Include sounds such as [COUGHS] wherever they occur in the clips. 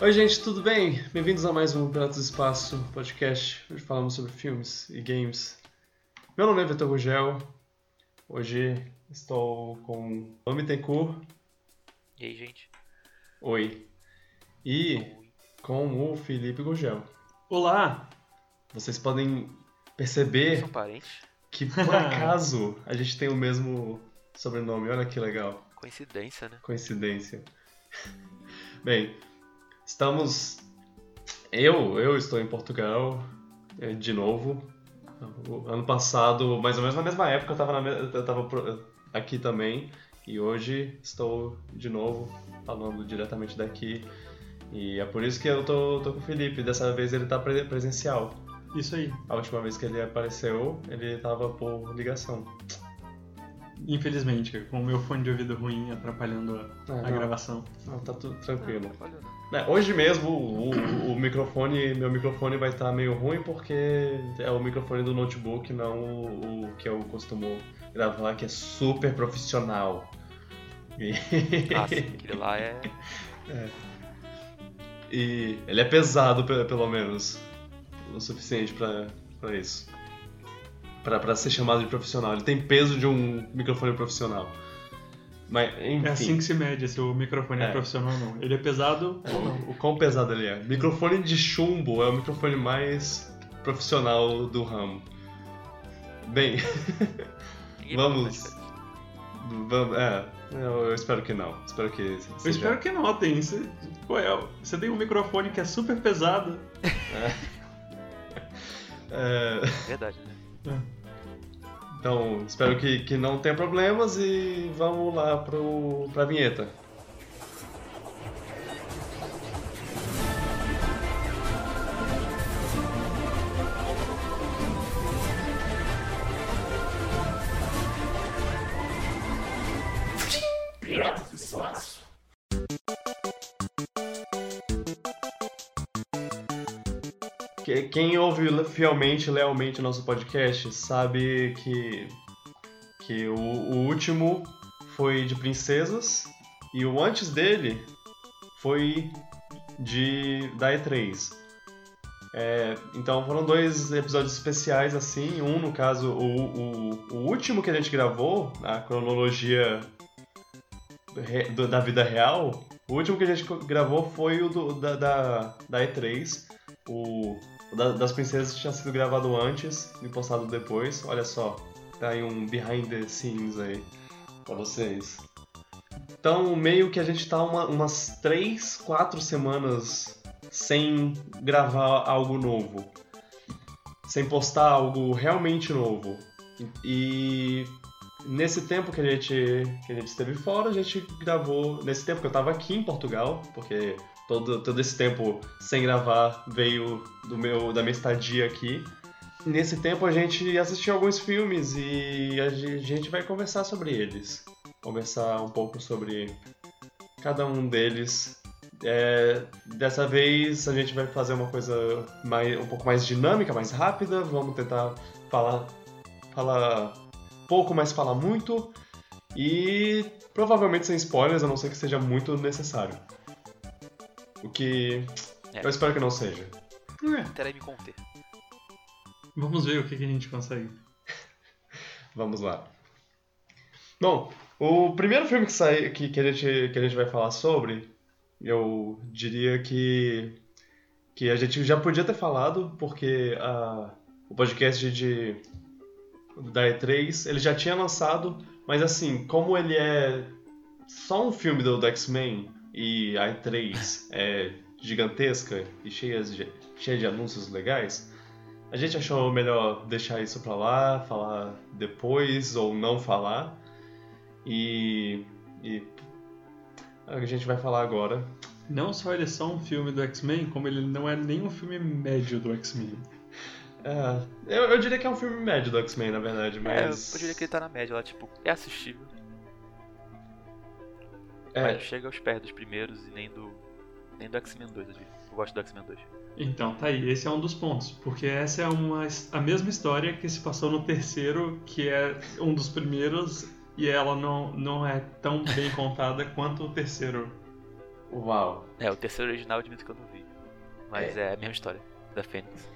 Oi, gente, tudo bem? Bem-vindos a mais um Piratas do Espaço podcast. Hoje falamos sobre filmes e games. Meu nome é Vitor Rugel. Hoje estou com o Bittencourt. E aí, gente? Oi. E Oi. com o Felipe Gugel. Olá! Vocês podem perceber que, por [LAUGHS] acaso, a gente tem o mesmo sobrenome. Olha que legal. Coincidência, né? Coincidência. Bem, estamos. Eu, eu estou em Portugal eh, de novo. O Ano passado, mais ou menos na mesma época, eu estava pro- aqui também. E hoje estou de novo falando diretamente daqui. E é por isso que eu tô, tô com o Felipe. Dessa vez ele tá pre- presencial. Isso aí. A última vez que ele apareceu, ele tava por ligação. Infelizmente, com o meu fone de ouvido ruim atrapalhando a, Ah, a não. gravação. Não, tá tudo tranquilo. Olha, né? É, hoje mesmo o, o- o microfone, meu microfone vai estar meio ruim porque é o microfone do notebook, não o, o que eu costumo gravar, que é super profissional. E, Ah, [LAUGHS] sim, aquele lá é. e ele é pesado, pe- pelo menos, o suficiente pra pra isso. Pra ser chamado de profissional. Ele tem peso de um microfone profissional. Mas, enfim. É assim que se mede se o microfone é, É. profissional ou não. Ele é pesado ou não. O quão pesado ele é. Microfone de chumbo é o microfone mais profissional do ramo. Bem, [LAUGHS] Vamos. vamos. É, eu, eu espero que não. Espero que. Eu seja- espero que notem. Você, pô, é, você tem um microfone que é super pesado. É, cara. [LAUGHS] Verdade, né? Então, espero que, que não tenha problemas e vamos lá pro, pra vinheta. Quem ouve fielmente, lealmente o nosso podcast, sabe que, que o, o último foi de princesas e o antes dele foi de da E3. É, então foram dois episódios especiais assim, um no caso o, o, o último que a gente gravou, a cronologia re- do- da vida real, o último que a gente gravou foi o do, da, da, da E3. O, o da- das princesas tinha sido gravado antes e postado depois. Olha só, tá aí um behind the scenes aí pra vocês. Então, meio que a gente tá uma- umas 3, 4 semanas sem gravar algo novo. Sem postar algo realmente novo. E nesse tempo que a gente, que a gente esteve fora, a gente gravou. Nesse tempo que eu tava aqui em Portugal, porque todo, todo esse tempo sem gravar veio do meu, da minha estadia aqui. Nesse tempo a gente assistiu alguns filmes e a ge- gente vai conversar sobre eles. Conversar um pouco sobre cada um deles. É, dessa vez a gente vai fazer uma coisa mais, um pouco mais dinâmica, mais rápida. Vamos tentar falar, falar pouco, mas falar muito. E provavelmente sem spoilers, a não ser que seja muito necessário. O que É. eu espero que não seja. É, Terei me conter. vamos ver o que, que a gente consegue. [LAUGHS] Vamos lá. Bom, o primeiro filme que, sai, que, que, a gente, que a gente vai falar sobre, eu diria que, que a gente já podia ter falado, porque a, o podcast de, da E3 ele já tinha lançado, mas assim, como ele é só um filme do, do X-Men e a E3 é gigantesca e cheia de, cheia de anúncios legais, a gente achou melhor deixar isso pra lá, falar depois ou não falar. E, e a gente vai falar agora. Não só ele é só um filme do X-Men, como ele não é nem um filme médio do X-Men. É, eu, eu diria que é um filme médio do X-Men, na verdade, É, mas. eu diria que ele tá na média lá, tipo, é assistível. É, Mas não chega aos pés dos primeiros e nem do. Nem do X-Men 2, eu. Eu gosto do X-Men 2. Então, tá aí, esse é um dos pontos, porque essa é uma, a mesma história que se passou no terceiro, que é um dos primeiros, e ela não, não é tão bem contada [LAUGHS] quanto o terceiro Uau. É, o terceiro original eu admito que eu não vi. Mas é, a mesma história da Fênix.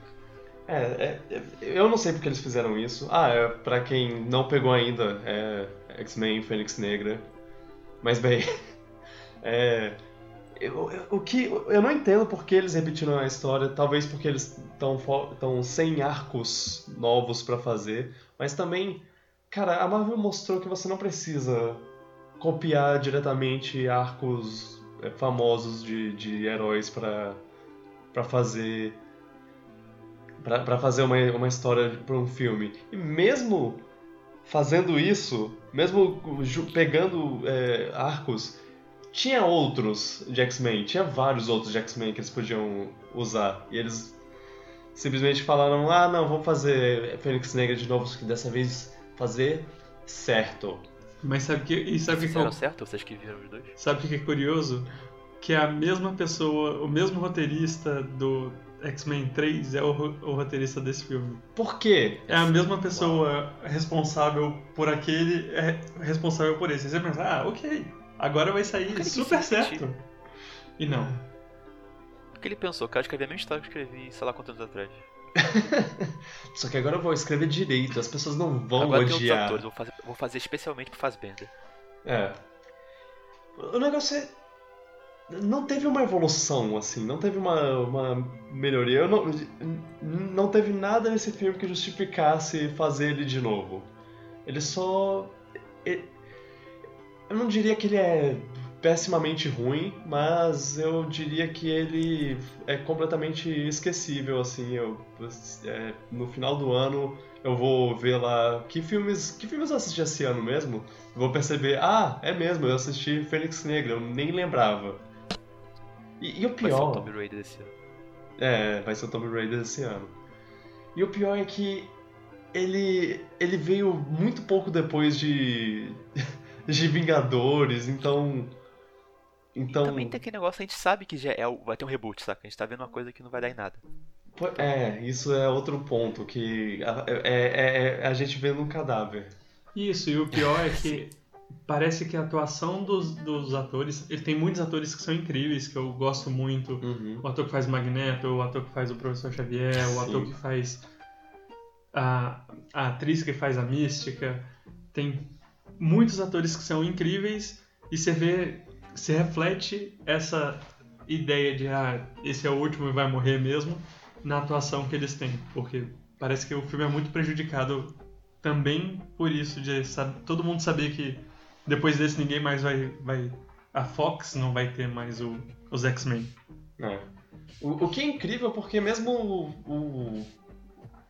É, é, é, eu não sei porque eles fizeram isso. Ah, é, pra quem não pegou ainda, é X-Men Fênix Negra. Mas bem, [LAUGHS] é, eu, eu- o que eu não entendo porque eles repetiram a história. Talvez porque eles estão sem arcos novos pra fazer. Mas também, cara, a Marvel mostrou que você não precisa copiar diretamente arcos é, famosos de, de heróis pra para fazer pra fazer uma, uma história para um filme. E mesmo fazendo isso, mesmo pegando é, arcos, tinha outros de X-Men, tinha vários outros de X-Men que eles podiam usar. E eles simplesmente falaram: ah, não, vamos fazer Fênix Negra de novo, só que dessa vez fazer certo. Mas sabe que e sabe o que, Fizeram é- certo? Vocês que viram os dois? sabe o que é curioso? Que é a mesma pessoa, o mesmo roteirista do X-Men 3 é o, o roteirista desse filme. Por quê? É a mesma pessoa responsável por aquele, é responsável por esse. Aí Você pensa, ah, ok, agora vai sair Cara, super sentido. certo. E não. O que ele pensou? Cara, eu escrevi a mesma história que eu escrevi, sei lá quantos anos atrás. [LAUGHS] Só que agora eu vou escrever direito, as pessoas não vão Agora tem odiar. atores, eu vou fazer, vou fazer especialmente pro Fassbender. É. O negócio é. Não teve uma evolução, assim, não teve uma, uma melhoria. Eu não, não teve nada nesse filme que justificasse fazer ele de novo. Ele só. e- Eu não diria que ele é pessimamente ruim, mas eu diria que ele é completamente esquecível, assim. Eu, é, no final do ano eu vou ver lá que filmes, que filmes eu assisti esse ano mesmo. Vou perceber, ah, é mesmo, eu assisti Fênix Negra, eu nem lembrava. E, e o Vai ser o pior. Tomb Raider desse ano. É, vai ser o Tomb Raider esse ano. E o pior é que ele, ele veio muito pouco depois de, [LAUGHS] de Vingadores, então. Então. Também tem aquele negócio, a gente sabe que já é, o- vai ter um reboot, saca? A gente tá vendo uma coisa que não vai dar em nada. É, isso é outro ponto, que a- é, é- é a gente vendo um cadáver. Isso, e o pior é que [LAUGHS] parece que a atuação dos, dos atores. Ele tem muitos atores que são incríveis, que eu gosto muito. Uhum. O ator que faz Magneto, o ator que faz o Professor Xavier, o ator Sim. que faz a, a atriz que faz a Mística. Tem muitos atores que são incríveis e você vê, se reflete essa ideia de ah, esse é o último e vai morrer mesmo na atuação que eles têm, porque parece que o filme é muito prejudicado também por isso de sab- todo mundo saber que depois desse ninguém mais vai vai a Fox não vai ter mais o, os X-Men. É. O, o que é incrível porque mesmo o, o-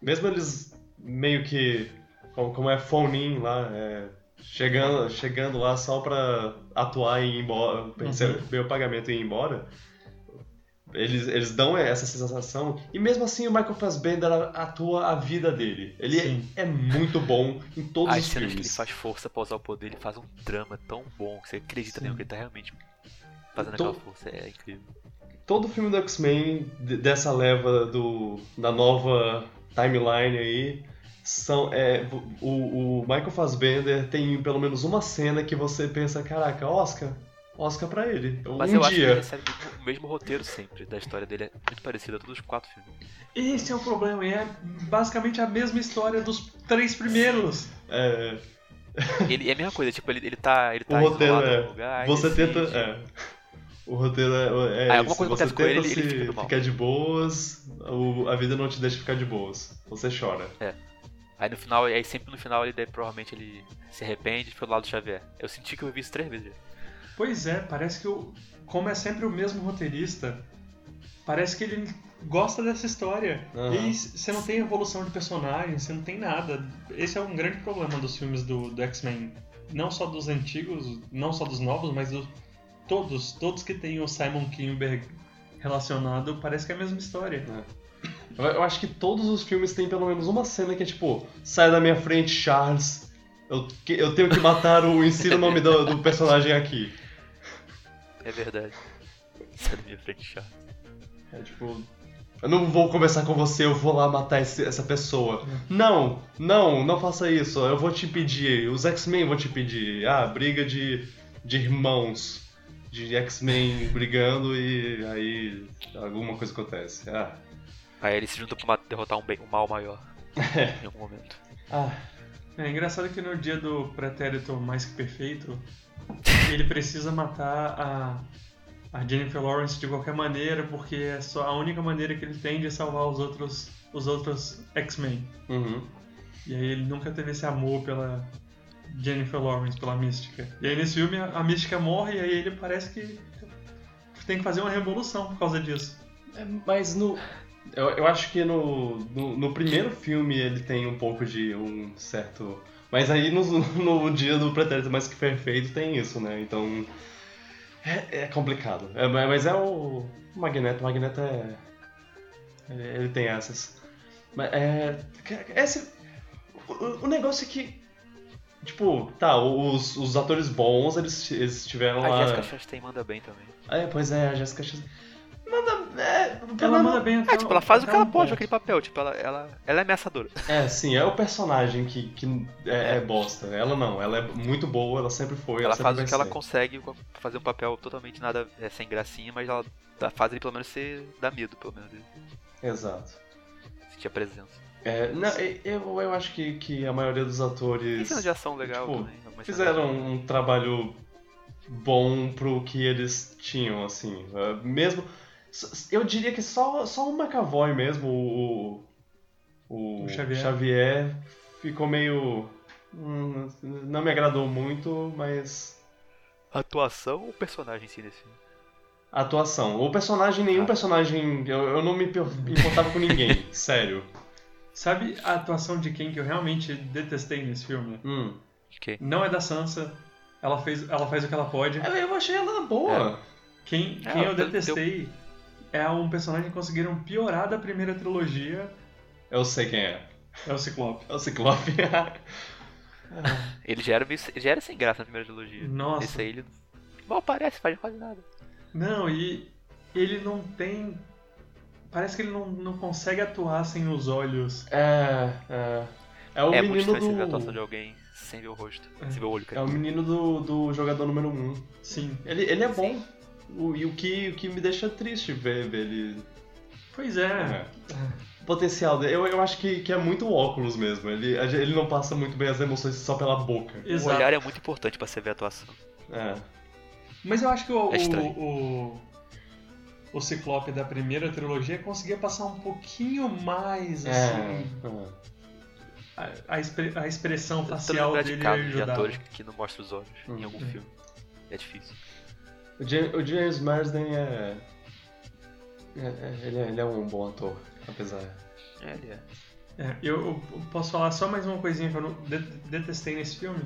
mesmo eles meio que como, como é phone lá, é, chegando chegando lá só pra atuar e ir embora, receber o pagamento e ir embora. Eles, eles dão essa sensação e mesmo assim o Michael Fassbender atua a vida dele. Ele Sim. é, é muito bom em todos As os cenas que ele filmes. faz força pra usar o poder, ele faz um drama tão bom que você acredita Sim. mesmo que ele tá realmente fazendo Tô- aquela força. É incrível. todo filme do X-Men de- dessa leva do da nova timeline aí são é, o, o Michael Fassbender tem pelo menos uma cena que você pensa caraca Oscar Oscar pra ele Mas um eu acho que ele dia recebe o mesmo roteiro sempre da história dele. É muito parecido a todos os quatro filmes. Esse é o problema, e é basicamente a mesma história dos três primeiros. é, Ele é a mesma coisa, tipo, ele, ele tá, ele tá o roteiro é lugar. você decide- tenta é, o roteiro é, é Aí alguma coisa você acontece com ele, tenta ele se fica do mal. ficar de boas o- a vida não te deixa ficar de boas você chora Aí no final, aí sempre no final ele daí, provavelmente ele se arrepende e fica do lado do Xavier. Eu senti que eu vi isso três vezes. já. Pois é, parece que o, como é sempre o mesmo roteirista, parece que ele gosta dessa história. Aham. E você não tem evolução de personagem, você não tem nada. Esse é um grande problema dos filmes do, do X-Men. Não só dos antigos, não só dos novos, mas do, todos, todos que tem o Simon Kinberg relacionado, parece que é a mesma história. Eu, eu acho que todos os filmes têm pelo menos uma cena que é tipo, sai da minha frente, Charles. Eu, eu tenho que matar o. Ensina o nome do, do personagem aqui. É verdade. Sai da minha frente, chato. É tipo. Eu não vou conversar com você, eu vou lá matar esse- essa pessoa. Não, não, não faça isso. Eu vou te pedir. Os X-Men vão te pedir. Ah, briga de, de irmãos. de X-Men brigando e aí alguma coisa acontece. Ah. Aí eles se juntam pra derrotar um, bem, um mal maior. [LAUGHS] em algum momento. Ah. É engraçado que no dia do pretérito mais que perfeito, ele precisa matar a, a Jennifer Lawrence de qualquer maneira, porque é só a única maneira que ele tem de salvar os outros, os outros X-Men. Uhum. E aí ele nunca teve esse amor pela Jennifer Lawrence, pela Mística. E aí nesse filme a, a Mística morre e aí ele parece que tem que fazer uma revolução por causa disso. É, Mas no. Eu, eu acho que no, no, no primeiro filme ele tem um pouco de um certo. Mas aí no, [LAUGHS] no dia do Pretérito Mais Que Perfeito tem isso, né? Então. É, é complicado. É, mas é o. O Magneto. O Magneto é. Ele tem essas. Mas é. Esse, o, o negócio é que. Tipo, tá, os, os atores bons, eles, eles tiveram A lá. Jessica Chastain manda bem também. É, pois é, a Jessica Chastain. Manda. É, o Ela manda bem até É, tipo, ela faz o que ela um pode ponto. naquele papel. Tipo, ela, ela, ela é ameaçadora. É, sim, é o personagem que, que é, é bosta. Ela não, ela é muito boa, ela sempre foi. Ela sempre faz o que ela ser. consegue pra fazer um papel totalmente nada é, sem gracinha, mas ela dá- faz ele pelo menos ser. dá medo, pelo menos. Exato. Sentir a presença. É, não, eu, eu acho que, que a maioria dos atores cena de ação legal tipo, também. fizeram um trabalho bom pro que eles tinham, assim. É, Mesmo. Eu diria que só, só o McAvoy mesmo, o. O, O Xavier. Xavier ficou meio. hum, não me agradou muito, mas. Atuação ou personagem em si nesse filme? Atuação. O personagem, nenhum Ah. personagem. Eu, eu não me importava com ninguém, [LAUGHS] sério. Sabe a atuação de quem que eu realmente detestei nesse filme? Hum. Ok. Não é da Sansa. Ela, fez, ela faz o que ela pode. Eu, eu achei ela boa. Quem, É, quem eu deu- detestei é um personagem que conseguiram piorar da primeira trilogia. Eu sei quem é. É o Ciclope. É o Ciclope. [LAUGHS] Ele já era, já era sem graça na primeira trilogia. Nossa. Esse aí ele. Mal parece, faz quase nada. Não, e ele não tem. Parece que ele não, não consegue atuar sem os olhos. é, é. É o é muito menino difícil ver a atuação do. de alguém sem ver o rosto. É. Sem ver o olho, quer É o menino do, do jogador número 1. Um. Sim. Ele, ele é bom. O, e o que, o que me deixa triste ver, ver ele. Pois é. É. O potencial dele. Eu, eu acho que, que é muito o óculos mesmo. Ele, ele não passa muito bem as emoções só pela boca. O Exato. olhar é muito importante pra você ver a atuação. É. Mas eu acho que o, É o, o, o Ciclope da primeira trilogia conseguia passar um pouquinho mais É. assim. é. A, a, expre- a expressão facial de dele de ajudava. atores que, não mostram os olhos em algum Uhum. filme. É difícil. O, Ja- o James Marsden é... é- é- ele, é. ele é um bom ator, apesar. É, ele é. É, eu, eu posso falar só mais uma coisinha que eu não de- detestei nesse filme.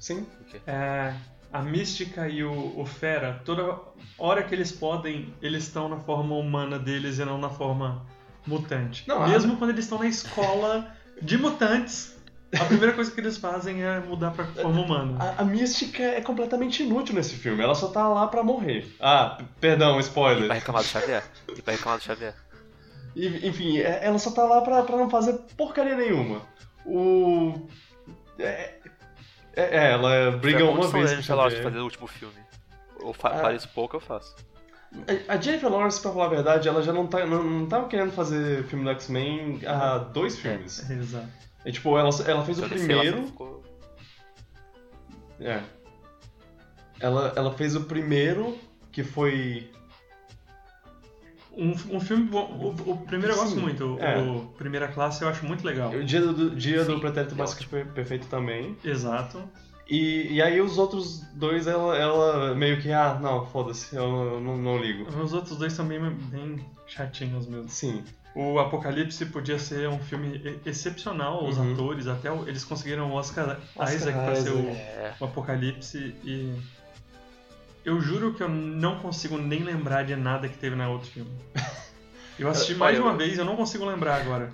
Sim. É, a Mística e o, o Fera, toda hora que eles podem, eles estão na forma humana deles e não na forma mutante. Não, a- Mesmo quando eles estão na escola de mutantes, a primeira coisa que eles fazem é mudar pra forma humana. A, a mística é completamente inútil nesse filme. Ela só tá lá pra morrer. Ah, perdão, E spoiler. pra reclamar do Xavier? E pra reclamar do Xavier? E- Enfim, é- ela só tá lá pra, pra não fazer porcaria nenhuma. O. É, é- é, ela briga Foi a uma vez com Jennifer Lawrence Xavier. fazer o último filme. Eu fa Ah. pareço pouco, eu faço. A Jennifer Lawrence, pra falar a verdade, ela já não, tá, não, não tava querendo fazer filme do X-Men há dois filmes. Exato. E, tipo, ela, ela fez o primeiro. ficou- É. Ela, ela fez o primeiro, que foi. Um, um filme bom. O, o primeiro eu gosto Sim, muito. O, é. o Primeira Classe eu acho muito legal. O Dia do, dia do Sim, Pretérito é que Perfeito também. Exato. E, e aí os outros dois, ela, ela meio que, ah, não, foda-se, eu, eu não, não ligo. Os outros dois são bem, bem chatinhos mesmo. Sim. O Apocalipse podia ser um filme excepcional, os Uhum. atores, até o- eles conseguiram o Oscar, Oscar Isaac pra ser o, É. o Apocalipse e eu juro que eu não consigo nem lembrar de nada que teve na outro filme. Eu assisti [LAUGHS] mais de uma vez eu não consigo lembrar agora.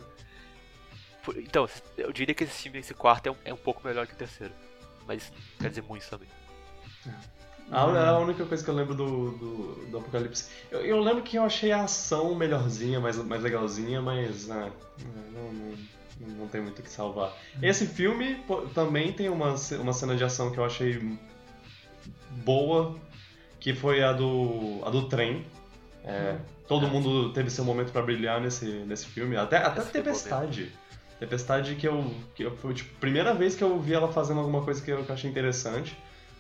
Por- Então, eu diria que esse filme, esse quarto, é um, é um pouco melhor que o terceiro. Mas quer dizer muito também. A, a única coisa que eu lembro do, do, do Apocalipse. Eu, eu lembro que eu achei a ação melhorzinha, mais, mais legalzinha, mas ah, não, não, não tem muito o que salvar. Esse filme pô, também tem uma, uma cena de ação que eu achei boa, que foi a do, a do trem. É, todo Ah, mundo teve seu momento pra brilhar nesse, nesse filme. Até, até Tempestade. Tempestade que eu, que eu. Foi tipo, a primeira vez que eu vi ela fazendo alguma coisa que eu, que eu achei interessante.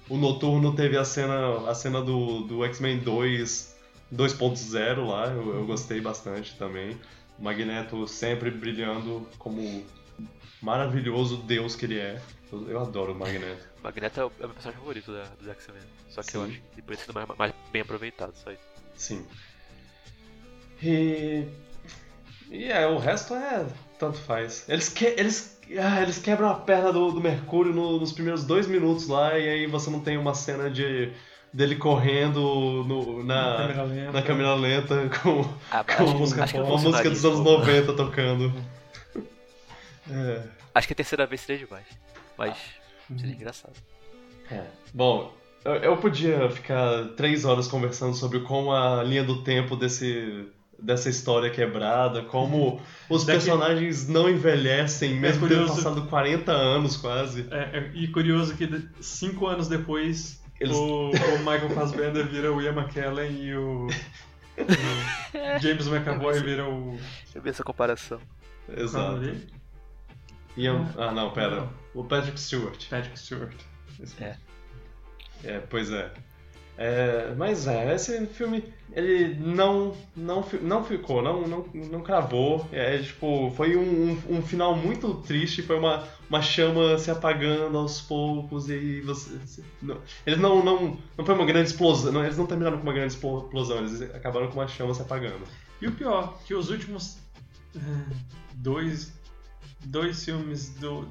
O Noturno teve a cena, a cena do, do X-Men 2 2.0 lá, eu, eu gostei bastante também. O Magneto sempre brilhando como maravilhoso Deus que ele é. Eu, eu adoro o Magneto. O [LAUGHS] Magneto é o, é meu personagem favorito da, dos X-Men. Só que eu Sim. acho que ele ser mais, mais bem aproveitado, só isso. Sim. E. E é, o resto é. Tanto faz. Eles, que, eles, ah, eles quebram a perna do, do Mercúrio no- nos primeiros dois minutos lá, e aí você não tem uma cena de dele correndo no- na, câmera lenta. na câmera lenta com, Ah, com acho, a música, uma música dos anos funcionaria. 90 tocando. [LAUGHS] É. Acho que a terceira vez seria demais. Mas Uhum. seria engraçado. É. Bom, eu, eu podia ficar três horas conversando sobre como a linha do tempo desse, dessa história é quebrada, como [LAUGHS] os Daqui- personagens não envelhecem, mesmo tendo curioso. passado 40 anos quase. É, é, e curioso que cinco anos depois Eles- o, o Michael Fassbender vira o Ian McKellen e o, o James McAvoy vira o. Deixa eu ver essa comparação. é Exato. Ian, ah, não, pera. Não. O Patrick Stewart. Patrick Stewart. Isso. É. É, pois é. É, mas é, esse filme, ele não, não, não ficou, não, não, não cravou. É, tipo, foi um, um, um final muito triste, foi uma, uma chama se apagando aos poucos e você... você- não, eles não, não, não foi uma grande explosão, não, eles não terminaram com uma grande explo- explosão, eles acabaram com uma chama se apagando. E o pior, que os últimos eh, dois, dois filmes do,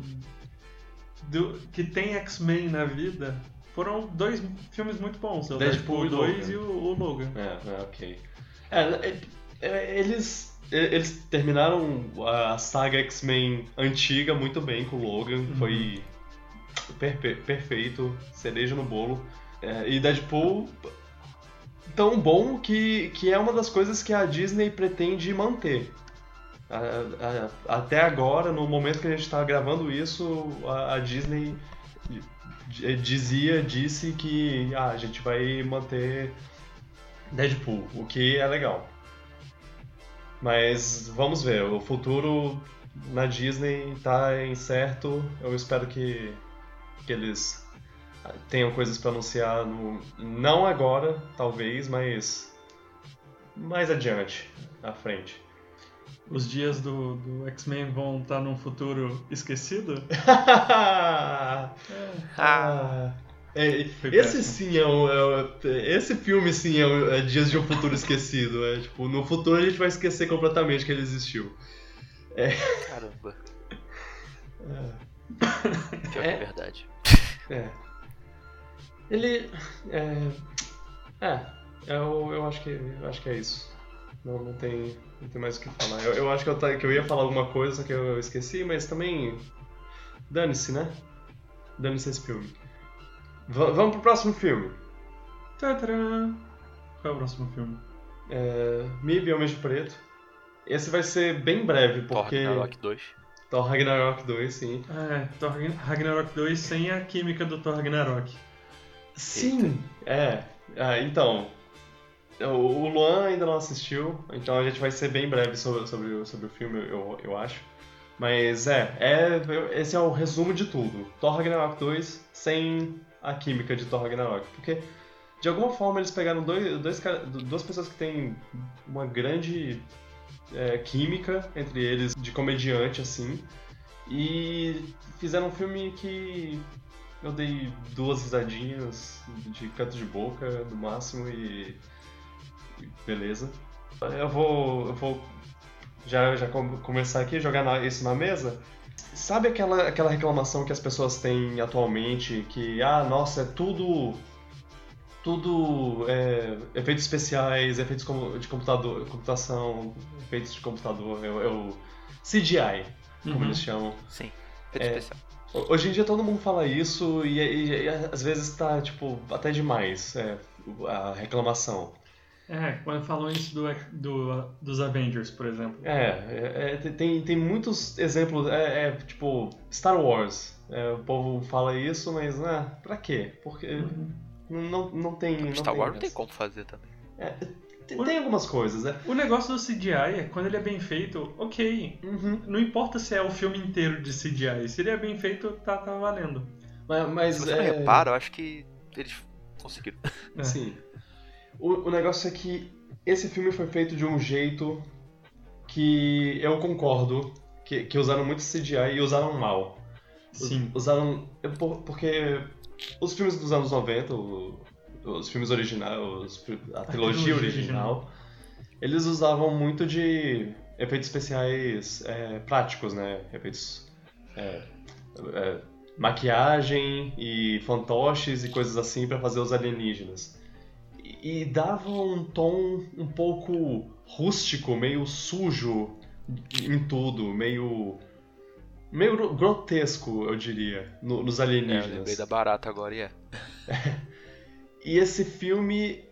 do que tem X-Men na vida foram dois filmes muito bons. O Deadpool Deadpool e 2 Logan. e o, o Logan. É, é, ok. É, é, é, eles, é, eles terminaram a saga X-Men antiga muito bem com o Logan, foi perfe- perfeito, cereja no bolo. É, e Deadpool tão bom que, que é uma das coisas que a Disney pretende manter. A- a- até agora, no momento que a gente está gravando isso, a, a Disney dizia, disse que ah, a gente vai manter Deadpool, o que é legal. Mas vamos ver, o futuro na Disney tá incerto. Eu espero que, que eles tenham coisas para anunciar, no, não agora, talvez, mas mais adiante, à frente. Os dias do, do X-Men vão estar num futuro esquecido? [LAUGHS] Ah, é, Foi esse péssimo. sim é, um, é esse filme sim é, um- é Dias de um Futuro Esquecido. É, tipo, no futuro a gente vai esquecer completamente que ele existiu. Caramba. É. Pior que É. é verdade. É. Ele. É. É. Eu, eu, acho que, eu acho que é isso. Não, não, tem, não tem mais o que falar. Eu, eu acho que eu, que eu ia falar alguma coisa que eu esqueci, mas também. Dane-se, né? Dane-se esse filme. Va- vamos pro próximo filme. Tadã! Qual é o próximo filme? É, MIB Homem de Preto. Esse vai ser bem breve, Thor porque. Ragnarok 2. Thor Ragnarok 2, sim. É, Thor Ragn- Ragnarok 2 sem a química do Thor Ragnarok. Sim, é. Ah, então, o Luan ainda não assistiu, então a gente vai ser bem breve sobre, sobre, sobre o filme, eu, eu acho. Mas é, é, esse é o resumo de tudo. Thor Ragnarok 2 sem a química de Thor Ragnarok. Porque, de alguma forma, eles pegaram dois, dois, duas pessoas que têm uma grande é, química entre eles, de comediante, assim, e fizeram um filme que eu dei duas risadinhas de canto de boca, no máximo, e. beleza. Eu vou. Eu vou já, já com- começar aqui, jogar na- isso na mesa. Sabe aquela, aquela reclamação que as pessoas têm atualmente que, ah, nossa, é tudo. Tudo é, efeitos especiais, efeitos de computador, computação, efeitos de computador, é, o- é CGI, como Uhum. eles chamam. Sim. Feito É. especial. Hoje em dia todo mundo fala isso e, e- e às vezes tá, tipo, até demais é, a reclamação. É, quando falam isso do, do- dos Avengers, por exemplo. É, é, é, tem, tem muitos exemplos, é, é, tipo, Star Wars. É, o povo fala isso, mas, né, pra quê? Porque Uhum. Não, não tem. Não Star tem Wars não tem como fazer também. É, tem, tem algumas coisas, né? O negócio do CGI é quando ele é bem feito, ok. Uhum. Não importa se é o filme inteiro de CGI. Se ele é bem feito, tá, tá valendo. Mas, mas Se você é, repara, eu acho que eles conseguiram. É. Sim. [LAUGHS] O, o negócio é que esse filme foi feito de um jeito que eu concordo que, que usaram muito CGI e usaram mal. Sim. Usaram. por- Porque os filmes dos anos 90, o- os filmes originais, os fi- a, trilogia, trilogia original, eles usavam muito de efeitos especiais é, práticos, né? Efeitos. é, é, maquiagem e fantoches e coisas assim pra fazer os alienígenas. E, dava um tom um pouco rústico, meio sujo em tudo, meio. meio gro- grotesco, eu diria, no- nos É, eu alienígenas. lembrei da barata agora e é. [LAUGHS] E esse filme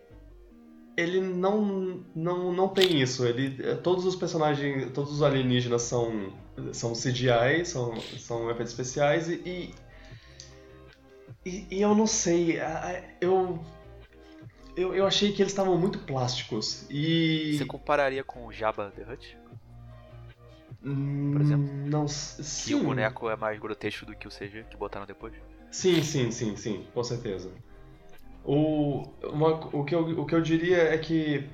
ele não não, não tem isso. Ele todos os personagens, todos os alienígenas são são CGI, são são efeitos especiais e e, e eu não sei, eu eu, eu achei que eles estavam muito plásticos e Você compararia com o Jabba the Hutt? Hum, por exemplo? não Que sim. o boneco é mais grotesco do que o CG que botaram depois? Sim, sim, sim, sim, com certeza. O, uma- o, que eu, o que eu diria é que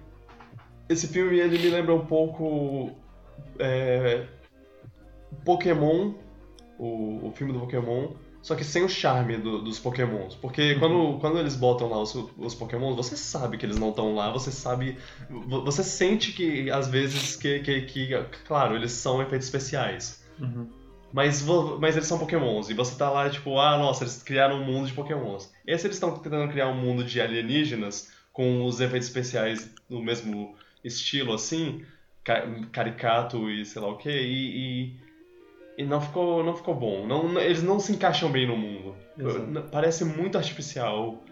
esse filme ele me lembra um pouco é, Pokémon, o, o filme do Pokémon, só que sem o charme do- dos Pokémons. Porque quando, quando eles botam lá os, os Pokémons, você sabe que eles não estão lá, você sabe. vo- Você sente que às vezes que, que, que claro, eles são efeitos especiais. Uhum. Mas, mas eles são pokémons, e você tá lá, tipo, ah, nossa, eles criaram um mundo de pokémons. Esse eles estão tentando criar um mundo de alienígenas com os efeitos especiais no mesmo estilo, assim, ca- caricato e sei lá o que, e, e, não, ficou, não ficou bom. Não, eles não se encaixam bem no mundo. Exato. Parece muito artificial,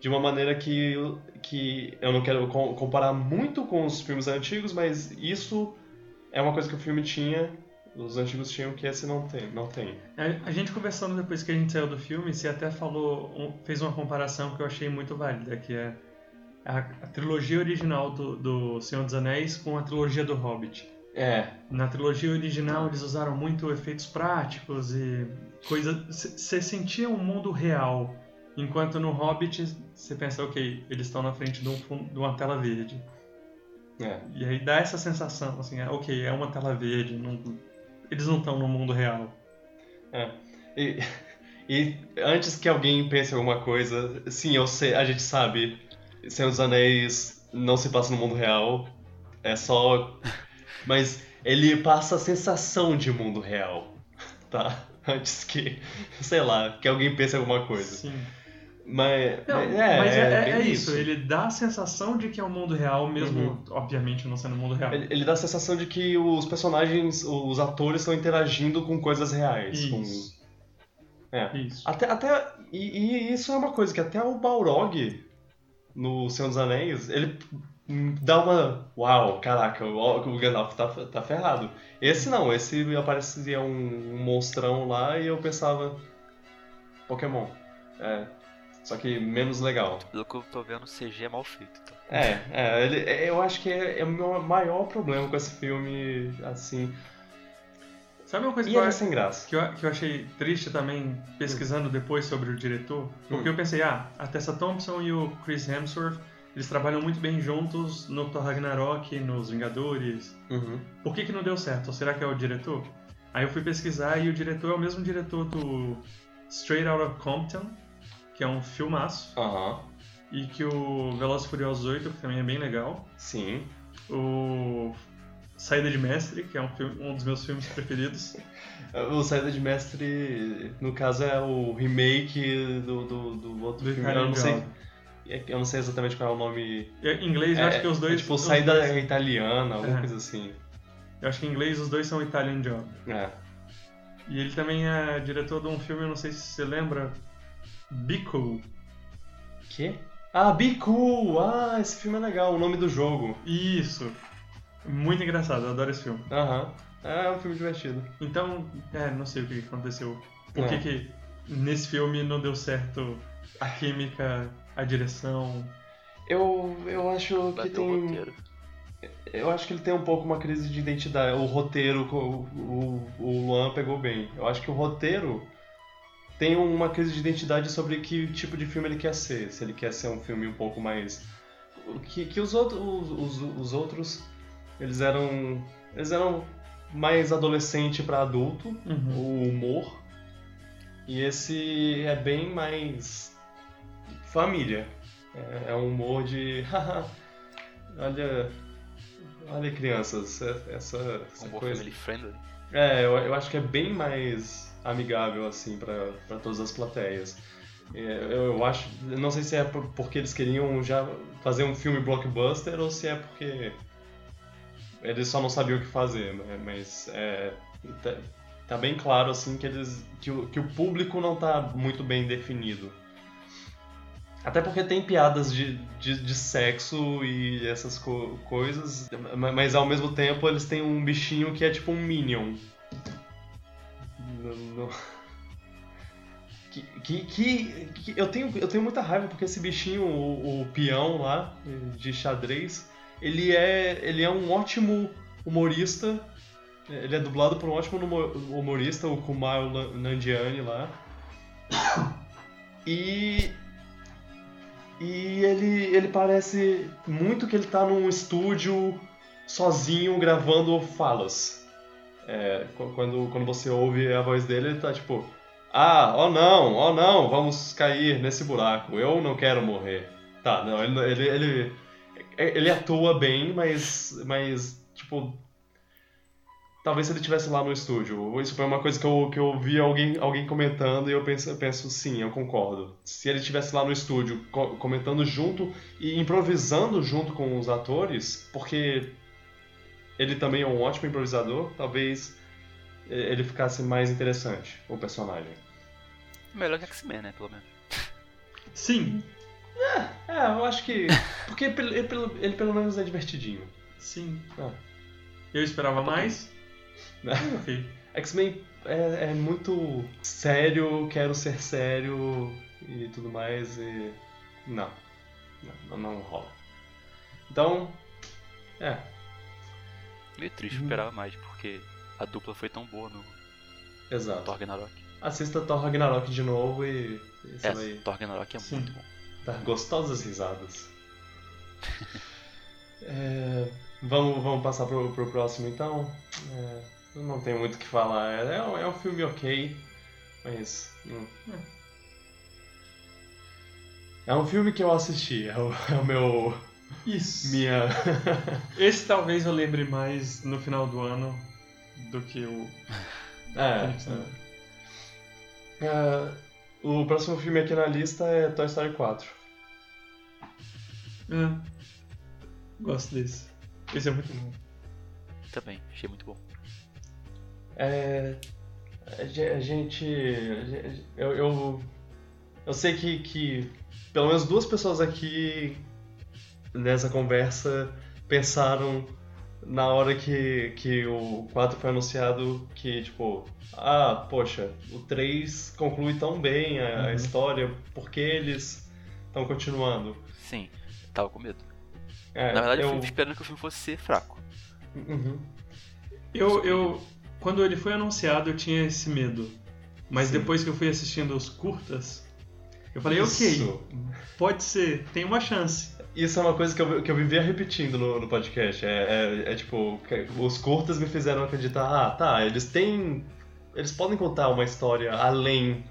de uma maneira que, que eu não quero co- comparar muito com os filmes antigos, mas isso é uma coisa que o filme tinha os antigos tinham que esse não tem. Não tem. A, gente conversando depois que a gente saiu do filme, você até falou, fez uma comparação que eu achei muito válida, que é a, a trilogia original do, do Senhor dos Anéis com a trilogia do Hobbit. É, Na trilogia original eles usaram muito efeitos práticos e coisas. Você sentia um mundo real, enquanto no Hobbit você pensa, ok, eles estão na frente de, um de uma tela verde. é. E aí dá essa sensação, assim, é, ok, é uma tela verde, não- eles não estão no mundo real. E, e antes que alguém pense alguma coisa, sim, eu sei, a gente sabe, Senhor dos Anéis não se passa no mundo real, é só. Mas ele passa a sensação de mundo real, [LAUGHS] tá? Antes que, sei lá, que alguém pense alguma coisa. Sim. Mas, Não, mas é, mas é, é- é isso, ele dá a sensação de que é um mundo real, mesmo, Uhum. obviamente, não sendo um mundo real. Ele, ele dá a sensação de que os personagens, os atores estão interagindo com coisas reais. com- Isso. É. Isso. Até, até e, e isso é uma coisa que até o Balrog no Senhor dos Anéis, ele dá uma uau, caraca, o, o Gandalf tá, tá ferrado. Esse não, esse aparecia um, um monstrão lá e eu pensava Pokémon. É, só que menos legal. Pelo que eu tô vendo, o CG é mal feito. Então. É, é, ele- é, eu acho que é, é o meu maior problema com esse filme, assim. Sabe uma coisa E que eu, é sem graça. que, eu, que eu achei triste também, pesquisando depois sobre o diretor? Porque Hum. eu pensei, ah, a Tessa Thompson e o Chris Hemsworth, eles trabalham muito bem juntos no Thor Ragnarok, nos Vingadores. Uhum. Por que, que não deu certo? Ou será que é o diretor? Aí eu fui pesquisar e o diretor é o mesmo diretor do Straight Outta Compton, que é um filmaço, Aham. e que o Velozes e Furiosos 8, que também é bem legal. Sim. O Saída de Mestre, que é um, filme- um dos meus filmes [LAUGHS] preferidos. O Saída de Mestre, no caso, é o remake do, do, do outro Do filme. Eu não, sei. Eu não sei exatamente qual é o nome. Em inglês, eu é, acho que os dois. é tipo, Saída dois- Italiana, alguma É. coisa assim. Eu acho que em inglês os dois são Italian Job. É. E ele também é diretor de um filme, eu não sei se você lembra, Bico. Quê? Ah, Be Cool! Ah, esse filme é legal, o nome do jogo. Isso. Muito engraçado, eu adoro esse filme. Aham. É um filme divertido. Então, é, não sei o que aconteceu. Por que É. que nesse filme não deu certo a química, a direção. Eu, eu acho que Bateu o tem. roteiro. Eu acho que ele tem um pouco uma crise de identidade. O roteiro, o, o, o Luan pegou bem. Eu acho que o roteiro tem uma crise de identidade sobre que tipo de filme ele quer ser. Se ele quer ser um filme um pouco mais. Que, que os, outros, os, os outros. Eles eram. Eles eram mais adolescente para adulto, Uhum. o humor. E esse é bem mais. Família. É, é um humor de. [LAUGHS] olha. Olha, crianças, essa, essa bom coisa. family friendly. É, eu, eu acho que é bem mais amigável, assim, pra todas as plateias. É, Eu, eu acho. Não sei se é por- porque eles queriam já fazer um filme blockbuster ou se é porque eles só não sabiam o que fazer, né? Mas é, tá, tá bem claro, assim, que, eles, que, o, que o público não tá muito bem definido. Até porque tem piadas de, de, de sexo e essas co- coisas, ma- mas ao mesmo tempo eles têm um bichinho que é tipo um Minion. No- no- Que, que, que- que eu, tenho, eu tenho muita raiva porque esse bichinho, o, o peão lá, de xadrez, ele é, ele é um ótimo humorista. Ele é dublado por um ótimo humo- humorista, o Kumar Nandiani lá. [COUGHS] E. E ele, ele parece muito que ele tá num estúdio sozinho gravando falas. É, qu- quando, quando você ouve a voz dele, ele tá tipo: Ah, oh não, oh não, vamos cair nesse buraco, eu não quero morrer. Tá, não, ele, ele, ele, ele atua bem, mas, mas tipo, talvez se ele estivesse lá no estúdio. Isso foi uma coisa que eu, que eu vi alguém, alguém comentando e eu penso, eu penso, sim, eu concordo. Se ele estivesse lá no estúdio co- comentando junto e improvisando junto com os atores, porque ele também é um ótimo improvisador, talvez eh, ele ficasse mais interessante, o personagem. Melhor que X-Men, né? Pelo menos. [LAUGHS] Sim, É, eu acho que. Porque ele, ele, pelo- ele pelo menos é divertidinho. sim. Ah. Eu esperava mais. Né? X-Men é, é muito sério, quero ser sério e tudo mais e. Não. Não, não rola. Então. É. Meio triste, Uhum. esperava mais, porque a dupla foi tão boa no Exato. Thor Ragnarok. Assista Thor Ragnarok de novo e. e É, vai Thor Ragnarok é Sim. muito bom. dar gostosas risadas. [LAUGHS] É, vamos, vamos passar pro, pro próximo então. É, não tenho muito o que falar. É, é um- é um filme ok, mas. hum. É um filme que eu assisti, é o, é o meu. Isso. Minha. [LAUGHS] Esse talvez eu lembre mais no final do ano do que o. É, é. É, o próximo filme aqui na lista é Toy Story 4. É. Gosto desse. Esse é muito bom. Também, achei muito bom. É, a ge- a gente. a ge- Eu, eu, eu sei que, que pelo menos duas pessoas aqui nessa conversa pensaram na hora que, que o 4 foi anunciado que, tipo, ah, poxa, o 3 conclui tão bem a, a Uhum. história, por que eles estão continuando? Sim, tava com medo. É, Na verdade, eu eu. fui esperando que o filme fosse ser fraco. Uhum. Eu, eu. Quando ele foi anunciado, eu tinha esse medo. Mas Sim. depois que eu fui assistindo os curtas, eu falei, Isso. ok, pode ser, tem uma chance. Isso é uma coisa que eu, que eu vivia repetindo no, no podcast. É, é- é tipo, os curtas me fizeram acreditar, ah, tá, eles têm. Eles podem contar uma história além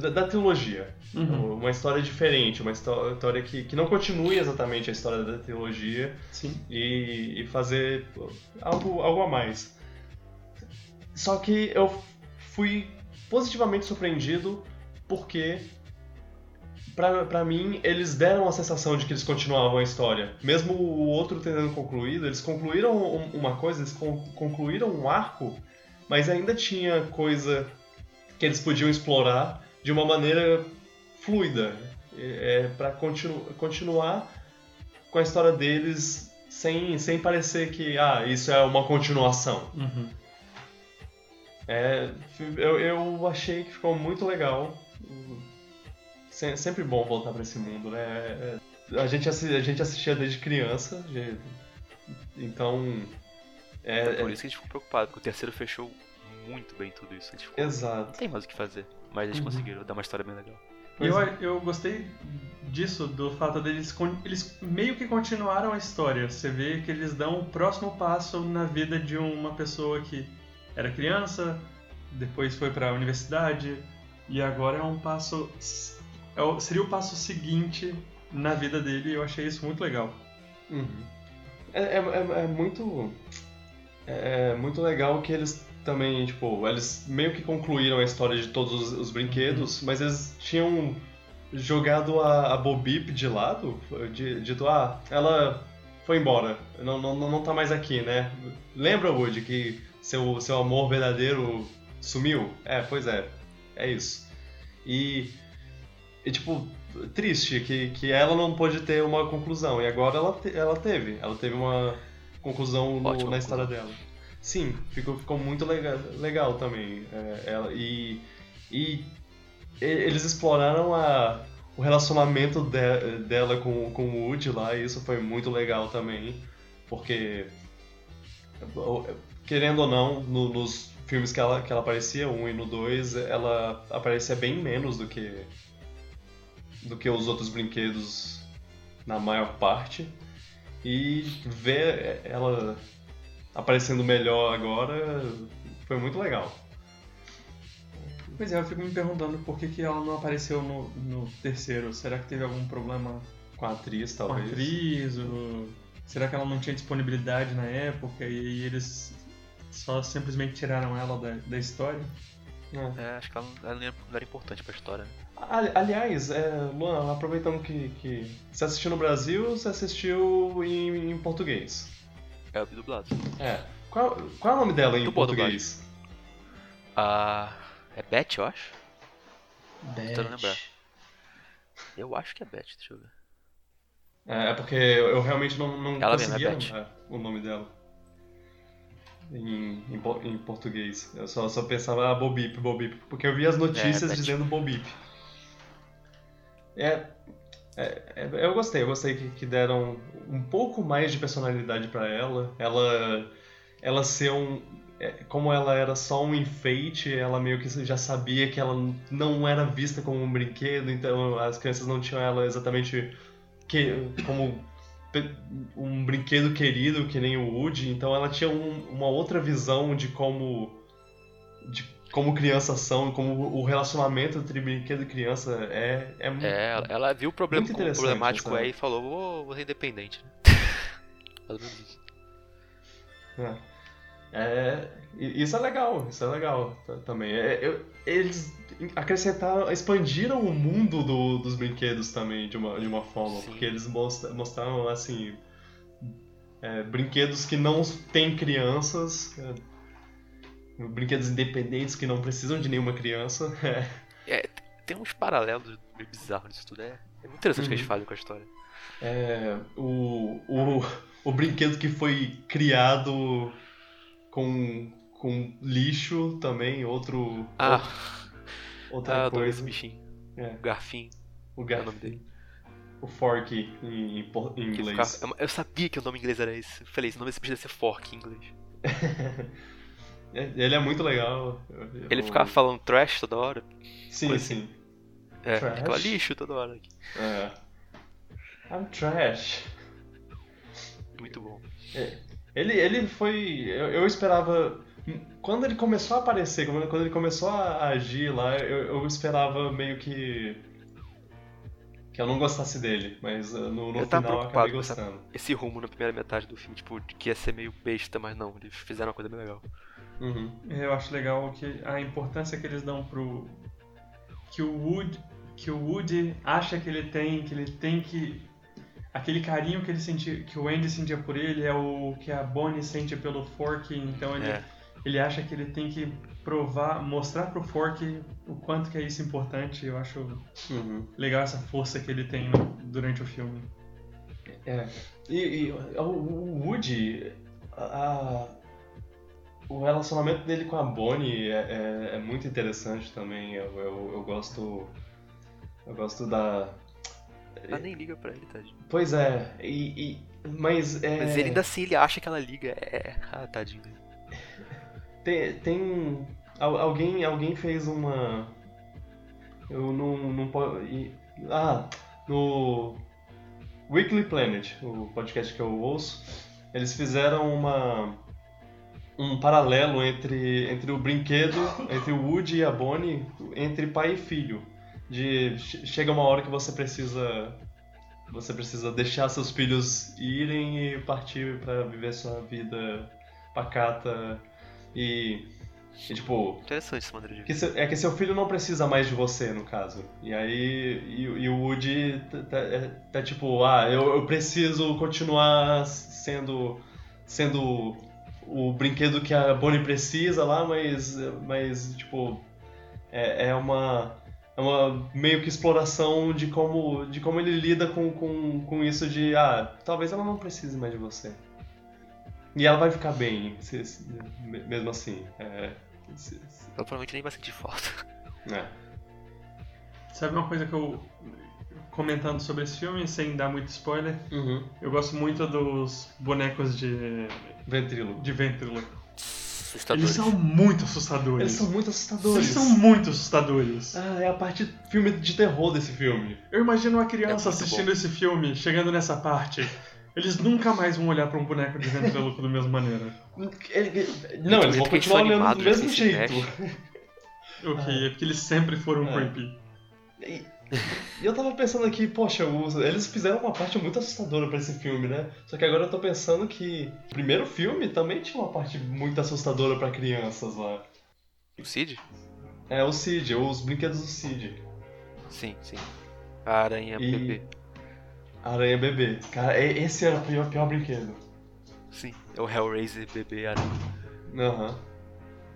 da, da trilogia. Uhum. Uma história diferente, uma histó- história que, que não continue exatamente a história da trilogia Sim. e, e fazer algo, algo a mais. Só que eu fui positivamente surpreendido porque, pra mim, eles deram a sensação de que eles continuavam a história. Mesmo o outro tendo concluído, eles concluíram um- uma coisa, eles con- concluíram um arco, mas ainda tinha coisa que eles podiam explorar de uma maneira fluida. É, para continu continuar com a história deles sem, sem parecer que ah, isso é uma continuação. Uhum. É, eu, eu achei que ficou muito legal. se- sempre bom voltar pra esse mundo, né? É- é- A gente, a gente assistia desde criança, de- então. É, Por é- isso que a gente ficou preocupado, porque o terceiro fechou muito bem tudo isso. A gente ficou, não exato. tem mais o que fazer. Mas eles Uhum. conseguiram dar uma história bem legal. Pois eu, é. eu gostei disso, do fato deles. Eles meio que continuaram a história. Você vê que eles dão o próximo passo na vida de uma pessoa que era criança, depois foi pra universidade, e agora é um passo. é seria o passo seguinte na vida dele, e eu achei isso muito legal. Uhum. É, é, é- é muito. É muito legal que eles também, tipo, eles meio que concluíram a história de todos os, os brinquedos, mas eles tinham jogado a, a Bobip de lado, de- dito, ah, ela foi embora, não, não, não tá mais aqui, né? Lembra, Woody, que seu, seu amor verdadeiro sumiu? É, pois é, é isso. E, e tipo, triste que, que ela não pôde ter uma conclusão, e agora ela, te- ela teve, ela teve uma conclusão no- na história dela. Sim, ficou, ficou muito legal, legal também. é, ela, e, e eles exploraram a, o relacionamento de- dela com, com o Woody lá, e isso foi muito legal também, porque, querendo ou não, no- nos filmes que ela, que ela aparecia, um e no dois, ela aparecia bem menos do que, do que os outros brinquedos na maior parte. E ver ela aparecendo melhor agora foi muito legal. Pois é, eu fico me perguntando por que, que ela não apareceu no, no terceiro. Será que teve algum problema Com a atriz, com a talvez. atriz? Ou será que ela não tinha disponibilidade na época e eles só simplesmente tiraram ela da, da história? É. É, acho que ela ela não era importante pra história. né? Ali- Aliás, é, Luan, aproveitando que, que você assistiu no Brasil, você assistiu em, em português. É o dublado. É. Qual, qual é o nome dela em Muito português? Ah. É Beth, eu acho? Tentando Beth. lembrar. Eu acho que é Beth, deixa eu ver. É, é porque eu realmente não, não Ela conseguia é Beth. lembrar o nome dela. Em, em, em português. Eu só, só pensava ah, Bobip, Bobip, porque eu vi as notícias Beth. dizendo Bobip. É, é, é- eu gostei, eu gostei que, que deram um pouco mais de personalidade pra ela. Ela, ela ser um, é, como ela era só um enfeite, ela meio que já sabia que ela não era vista como um brinquedo, então as crianças não tinham ela exatamente que, como um brinquedo querido, que nem o Woody, então ela tinha um- uma outra visão de como de como crianças são, como o relacionamento entre brinquedo e criança é é, mu- É, ela, viu o problema Muito como problemático essa- é e falou, vou, vou ser independente. [LAUGHS] né? É. É, isso é legal, isso é legal ta- também. É, eu- eles acrescentaram, expandiram o mundo do- dos brinquedos também de uma, de uma forma, Sim. porque eles mostra- mostraram assim é, brinquedos que não têm crianças, é, brinquedos independentes que não precisam de nenhuma criança. [LAUGHS] É, tem uns paralelos meio bizarros nisso tudo. É, é muito interessante o que eles Uhum. fazem com a história. É, o, o, o brinquedo que foi criado com, com lixo também, outro, Ah, outra ah adoro esse coisa. bichinho. É, O garfinho. o é o nome dele. O fork em, em inglês. ficava- eu sabia que o nome em inglês era esse. Eu falei, esse nome desse bicho deve ser fork em inglês. [LAUGHS] É, Ele é muito legal. Ele Eu- ficava falando trash toda hora. Sim, coisa sim. É, Trash? ficava lixo toda hora. É. I'm trash. Muito bom. Ele, ele foi. Eu, eu esperava. Quando ele começou a aparecer, quando ele começou a agir lá, eu, eu esperava meio que. que eu não gostasse dele, mas uh, no, no Eu final eu acabei com essa- gostando. Esse rumo na primeira metade do filme, tipo, que ia ser meio besta, mas não, eles fizeram uma coisa bem legal. Uhum. Eu acho legal que a importância que eles dão pro que o Woody que o Woody acha que ele tem, que ele tem que aquele carinho que ele sentia, que o Andy sentia por ele é o que a Bonnie sente pelo Fork, então ele É. ele acha que ele tem que provar, mostrar pro Fork o quanto que é isso importante. Eu acho Uhum. legal essa força que ele tem no- durante o filme. É. E, e o, Woody, a- o relacionamento dele com a Bonnie é, é- é muito interessante também. Eu, eu, eu gosto. Eu gosto da. Ela nem liga pra ele, tadinho. Pois é, e. e- mas é. Mas ele ainda assim, ele acha que ela liga. É. Ah, tadinho. Tem. tem al- alguém, alguém fez uma. Eu não. não po- e- Ah, no. Weekly Planet, o podcast que eu ouço, eles fizeram uma. Um paralelo entre, entre o brinquedo, entre o Woody e a Bonnie, entre pai e filho. De che- chega uma hora que você precisa você precisa deixar seus filhos irem e partir pra viver sua vida pacata e, e, tipo Interessante essa maneira de que seu- é que seu filho não precisa mais de você no caso e aí e, e o Woody tá, tá- é- tá tipo ah eu, eu preciso continuar sendo sendo o brinquedo que a Bonnie precisa lá mas mas tipo é, é uma é uma meio que exploração de como, de como ele lida com, com, com isso de, ah, talvez ela não precise mais de você. E ela vai ficar bem, se- se- me- mesmo assim. É, se- se- Ela provavelmente nem vai sentir falta. é. Sabe uma coisa que eu. Comentando sobre esse filme, sem dar muito spoiler, Uhum. eu gosto muito dos bonecos de, Ventríloco. de ventríloco. Assustadores. Eles são muito assustadores. Eles são muito assustadores. Eles são muito assustadores. Ah, é a parte filme de terror desse filme. Eu imagino uma É criança muito assistindo bom. esse filme, chegando nessa parte. Eles nunca mais vão olhar pra um boneco de ventríloco da mesma maneira. Ele- ele- não, eles vão continuar olhando do mesmo assim, jeito. Ok, é porque eles sempre foram É. creepy. E eu tava pensando aqui, poxa, eles fizeram uma parte muito assustadora pra esse filme, né? Só que agora eu tô pensando que o primeiro filme também tinha uma parte muito assustadora pra crianças lá. O Cid? É, o Cid, os brinquedos do Cid. Sim, sim. A aranha E- bebê. Aranha Bebê. Cara, esse era o pior, pior brinquedo. Sim. É o Hellraiser bebê aranha. Aham.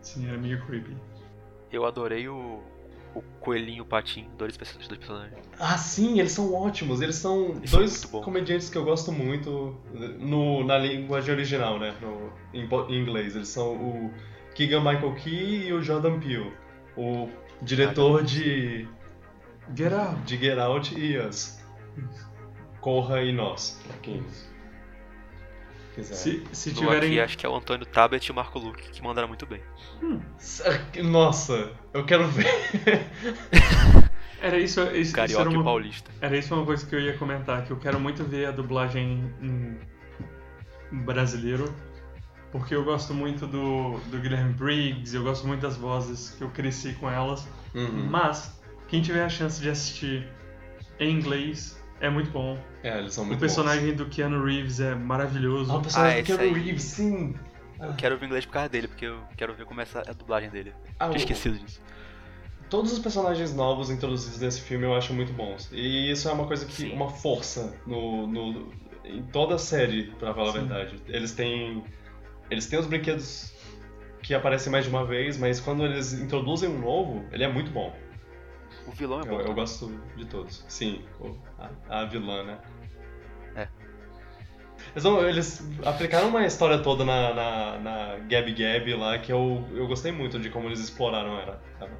Sim, era meio creepy. Eu adorei o. O coelhinho patinho, dois perso- dois personagens. Ah, sim, eles são ótimos. Eles são Eles são dois bons. comediantes que eu gosto muito no, na linguagem original, né? No, em, em inglês. Eles são o Keegan Michael Key e o Jordan Peele. O diretor de, Get out! de Get Out e Us. Corra e Nós, pra quem quiser. Se, se tiverem. aqui, acho que é o Antônio Tabet e o Marco Luque, que mandaram muito bem. [LAUGHS] Nossa, eu quero ver. [LAUGHS] Era isso, isso, isso Carioca era e uma, paulista. Era isso uma coisa que eu ia comentar, que eu quero muito ver a dublagem em brasileiro, porque eu gosto muito do, do Guilherme Briggs, eu gosto muito das vozes que eu cresci com elas, Uhum. mas quem tiver a chance de assistir em inglês é muito bom. É, eles são O muito personagem do Keanu Reeves é maravilhoso. bons. Ah, o personagem Ah, do Keanu esse aí. Reeves, sim. Eu quero ver inglês por causa dele, porque eu quero ver como é a dublagem dele. Ah, Tinha o- esquecido disso. Todos os personagens novos introduzidos nesse filme eu acho muito bons. E isso é uma coisa que. Sim. uma força no, no- em toda a série, pra falar Sim. a verdade. Eles têm. Eles têm os brinquedos que aparecem mais de uma vez, mas quando eles introduzem um novo, ele é muito bom. O vilão é bom. Eu, eu gosto de todos. Sim, a, a vilã, né? É. Eles, não- eles aplicaram uma história toda na, na, na Gab Gab lá que eu, eu gostei muito de como eles exploraram ela. Ela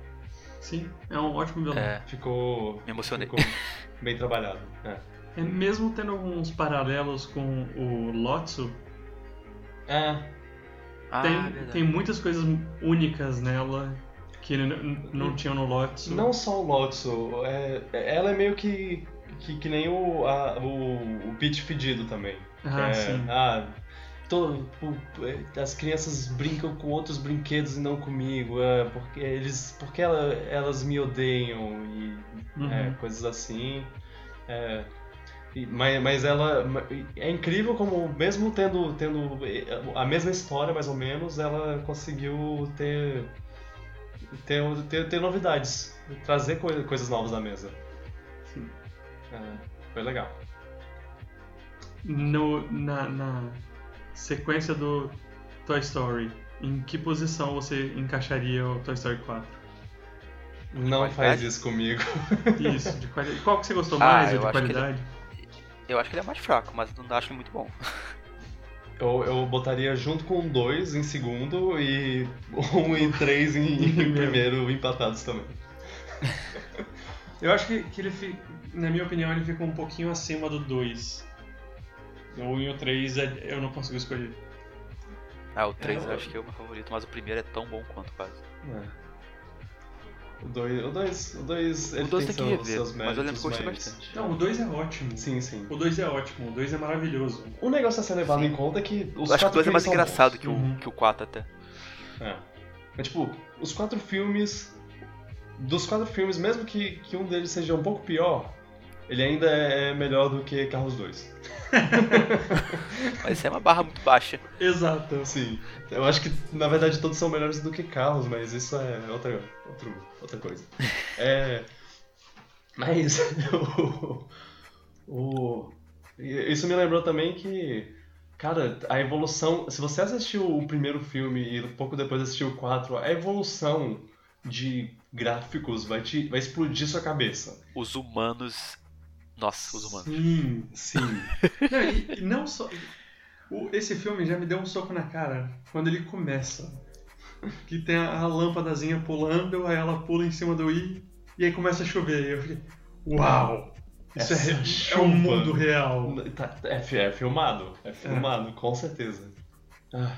Sim, é um ótimo vilão. É, Ficou. me emocionei. Ficou [LAUGHS] bem trabalhado. É. É, mesmo tendo alguns paralelos com o Lotso, É, Ah, tem, verdade. tem muitas coisas únicas nela que não tinham no Lotso. não só o Lotso, é, ela é meio que, que, que nem o, a, o, o Pete Fedido também. Ah, é, sim. Ah, o- as crianças brincam com outros brinquedos e não comigo, é, porque, eles, porque ela- elas me odeiam e Uhum. é, coisas assim. É, e- mas, mas ela é incrível como mesmo tendo, tendo a mesma história mais ou menos, ela conseguiu ter ter, ter, ter novidades, trazer coi- coisas novas na mesa. Sim. É, foi legal. No, na, na sequência do Toy Story, em que posição você encaixaria o Toy Story 4? Não Qualidade? faz isso comigo. [LAUGHS] Isso, de qualidade. Qual que você gostou Ah, mais? eu ou de acho que ele- qualidade? Eu acho que ele é mais fraco, mas não acho ele muito bom. Eu, eu botaria junto com dois em segundo e um e três em, [LAUGHS] em primeiro empatados também. [LAUGHS] Eu acho que, que ele, fi- na minha opinião, ele fica um pouquinho acima do 2. O 1 e o 3 é- eu não consigo escolher. Ah, o 3 É, eu eu- acho que é o meu favorito, mas o primeiro é tão bom quanto quase. É. O 2, o dois, o dois, ele o 2 tem tem que seus, rever, seus mas eu lembro méritos, que eu gostei mas- bastante. Não, o 2 é ótimo. Sim, sim. O 2 é ótimo, o 2 é maravilhoso. Um negócio a ser levado em conta é que os Eu acho que o quatro 2 é mais engraçado bons. que o, Uhum. que o 4 até. É. Mas, tipo, os quatro filmes. Dos quatro filmes, mesmo que, que um deles seja um pouco pior, ele ainda é melhor do que Carros 2. [LAUGHS] Mas isso é uma barra muito baixa. Exato. Sim. Eu acho que, na verdade, todos são melhores do que Carros, mas isso é outra, outro, outra coisa. [LAUGHS] É. Mas. [LAUGHS] o, o- Isso me lembrou também que. Cara, a evolução. Se você assistiu o primeiro filme e pouco depois assistiu o 4, a evolução de gráficos vai, te, vai explodir sua cabeça. Os humanos. Nossa, os humanos. Sim. Sim. [LAUGHS] Não, e, e não só. o- esse filme já me deu um soco na cara quando ele começa. Que tem a, a lâmpadazinha pulando, aí ela pula em cima do I e aí começa a chover. E eu fiquei, uau! Isso Essa é, é um mundo real. Tá- é, fi- é filmado. É filmado, com certeza. Ah.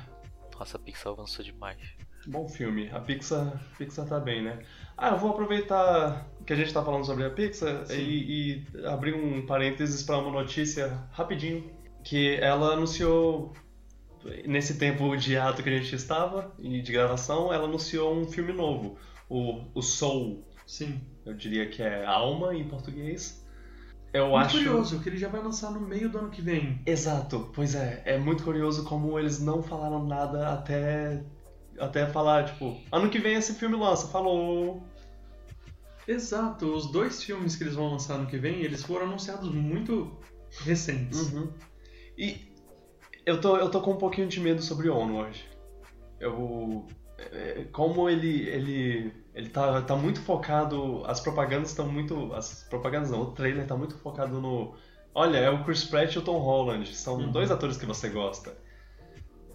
Nossa, a Pixar avançou demais. Bom filme. A Pixar, Pixar tá bem, né? Ah, eu vou aproveitar que a gente tá falando sobre a Pixar e, e abrir um parênteses para uma notícia rapidinho. Que ela anunciou, nesse tempo de ato que a gente estava e de gravação, ela anunciou um filme novo. O, o Soul. Sim. Eu diria que é Alma em português. Eu Muito acho. curioso que ele já vai lançar no meio do ano que vem. Exato, pois é. É muito curioso como eles não falaram nada até. Até falar, tipo, ano que vem esse filme lança, falou. Exato, os dois filmes que eles vão lançar ano que vem, eles foram anunciados muito recentes. Uhum. E eu tô, eu tô com um pouquinho de medo sobre Onward. Eu. é, Como ele. ele. ele tá, tá muito focado. As propagandas estão muito. As propagandas não, o trailer tá muito focado no. Olha, é o Chris Pratt e o Tom Holland. São Uhum. dois atores que você gosta.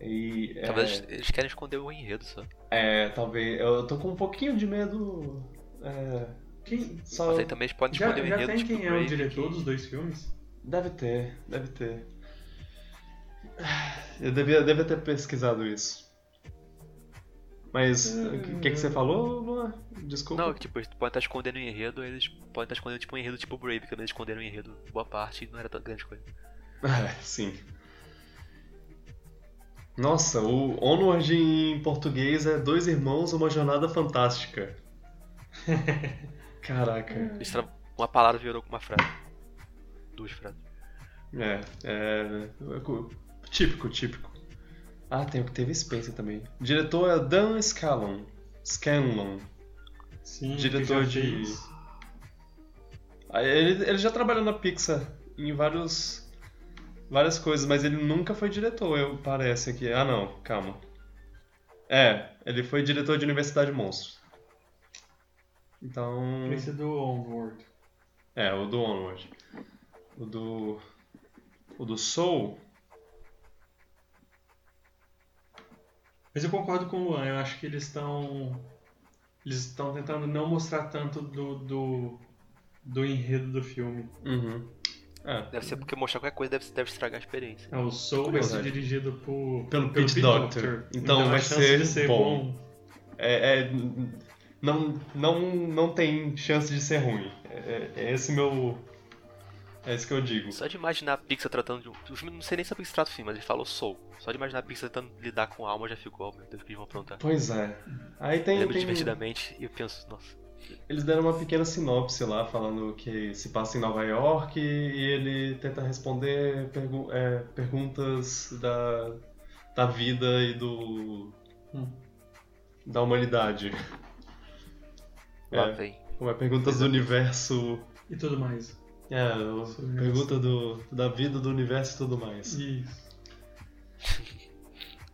E. é, Talvez eles querem esconder o enredo só. É, talvez. Eu tô com um pouquinho de medo. É, Quem, só. Mas aí também eles podem já esconder o já enredo. tem tipo quem é o diretor que- dos dois filmes? Deve ter, deve ter. Eu devia, devia ter pesquisado isso. Mas o que, que que você falou, Luan? Desculpa. Não, que, tipo, eles podem estar escondendo o enredo, eles podem estar escondendo tipo um enredo tipo Brave, que também eles esconderam o enredo boa parte e não era tão grande coisa. [LAUGHS] É, sim. Nossa, o Onward em português é Dois Irmãos, Uma Jornada Fantástica. [LAUGHS] Caraca. Uma palavra virou com uma frase. Duas frases. É, é. Típico, típico. Ah, tem o que teve Spencer também. O diretor é Dan Scanlon. Scanlon. Sim, Diretor que já de- fez. Ele, ele já trabalhou na Pixar em vários, várias coisas, mas ele nunca foi diretor, eu parece aqui. Ah, não, calma. É, ele foi diretor de Universidade Monstros. Então. Esse é do Onward. É, o do Onward. O do. O do Soul. Mas eu concordo com o Luan, eu acho que eles estão. Eles estão tentando não mostrar tanto do, do, do enredo do filme. Uhum. É, Deve ser porque mostrar qualquer coisa deve, deve estragar a experiência. Ah, o Soul vai ser dirigido por, Pelo Pete Docter. Então a vai ser ser bom. bom. é, é- não, não, não tem chance de ser ruim. É, é esse meu. É isso que eu digo. Só de imaginar a Pixar tratando de um. o filme- Não sei nem sobre o que se trata o filme, mas ele falou Soul. Só de imaginar a Pixar tentando lidar com a alma já ficou, meu Deus, o que eles vão aprontar. Pois é. Aí Eu tem, lembro tem- divertidamente e eu penso, nossa. Eles deram uma pequena sinopse lá, falando que se passa em Nova York e ele tenta responder pergu- é, perguntas da, da vida e do. Hum. da humanidade. Lá É, vem. como é perguntas do universo. E tudo mais. É, Sobre pergunta do, da vida, do universo e tudo mais. Isso. [LAUGHS]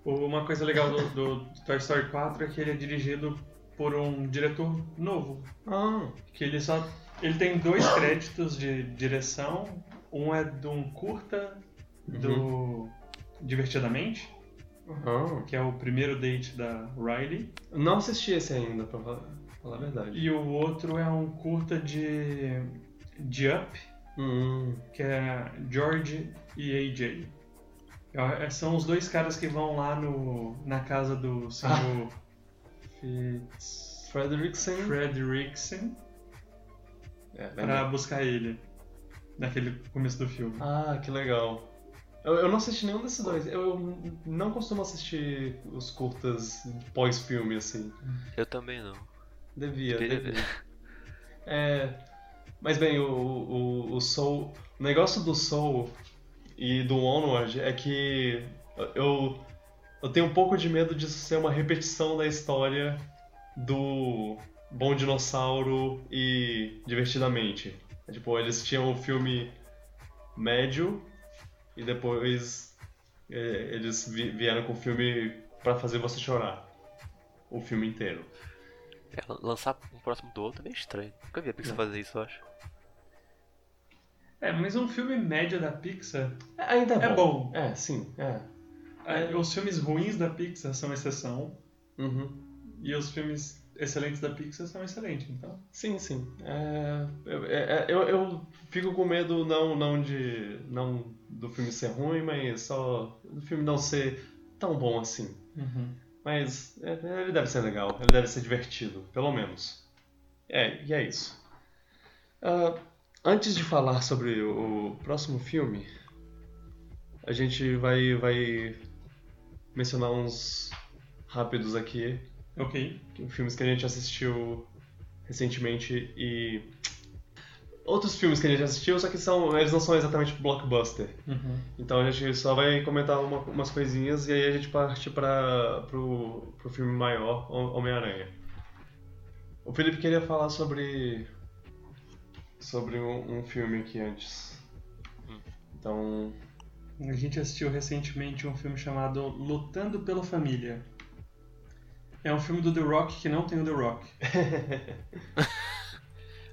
Uma coisa legal do, do Toy Story 4 é que ele é dirigido por um diretor novo. Ah, Que ele só. Ele tem dois créditos de direção. Um é de um curta do Divertidamente, ah. que é o primeiro date da Riley. Não assisti esse ainda, pra falar. Fala a verdade. E o outro é um curta de, de Up, Hum, que é George e AJ. É, São os dois caras que vão lá no, na casa do senhor Fitz... Frederickson. Fredrickson É, pra buscar ele. Naquele começo do filme. Ah, que legal. Eu, eu não assisti nenhum desses dois. Eu não costumo assistir os curtas pós-filme, assim. Eu também não. Devia, Queria devia. ver. [LAUGHS] É, mas bem, o, o, o Soul. O negócio do Soul e do Onward é que eu, eu tenho um pouco de medo disso ser uma repetição da história do Bom Dinossauro e Divertidamente. É, tipo, eles tinham o filme médio e depois é, eles vi- vieram com o filme pra fazer você chorar. O filme inteiro. É, lançar um próximo do outro é meio estranho. Nunca vi a Pixar fazer isso, eu acho. É, mas um filme médio da Pixar. Ainda É bom. É, sim, é. é, Os filmes ruins da Pixar são exceção. Uhum. E os filmes excelentes da Pixar são excelentes, então. Sim, sim. É, eu, é- eu, eu fico com medo não, não de. não do filme ser ruim, mas só do filme não ser tão bom assim. Mas é, ele deve ser legal, ele deve ser divertido, pelo menos. É, e é isso. Ah, antes de falar sobre o próximo filme, a gente vai, vai mencionar uns rápidos aqui Ok. filmes que a gente assistiu recentemente e outros filmes que a gente assistiu, só que são eles não são exatamente blockbuster. Então a gente só vai comentar uma- umas coisinhas e aí a gente parte para pro, pro filme maior, Hom- Homem-Aranha. O Felipe queria falar sobre sobre um, um filme aqui antes. Então, A gente assistiu recentemente um filme chamado Lutando pela Família. É um filme do The Rock que não tem o The Rock. [LAUGHS]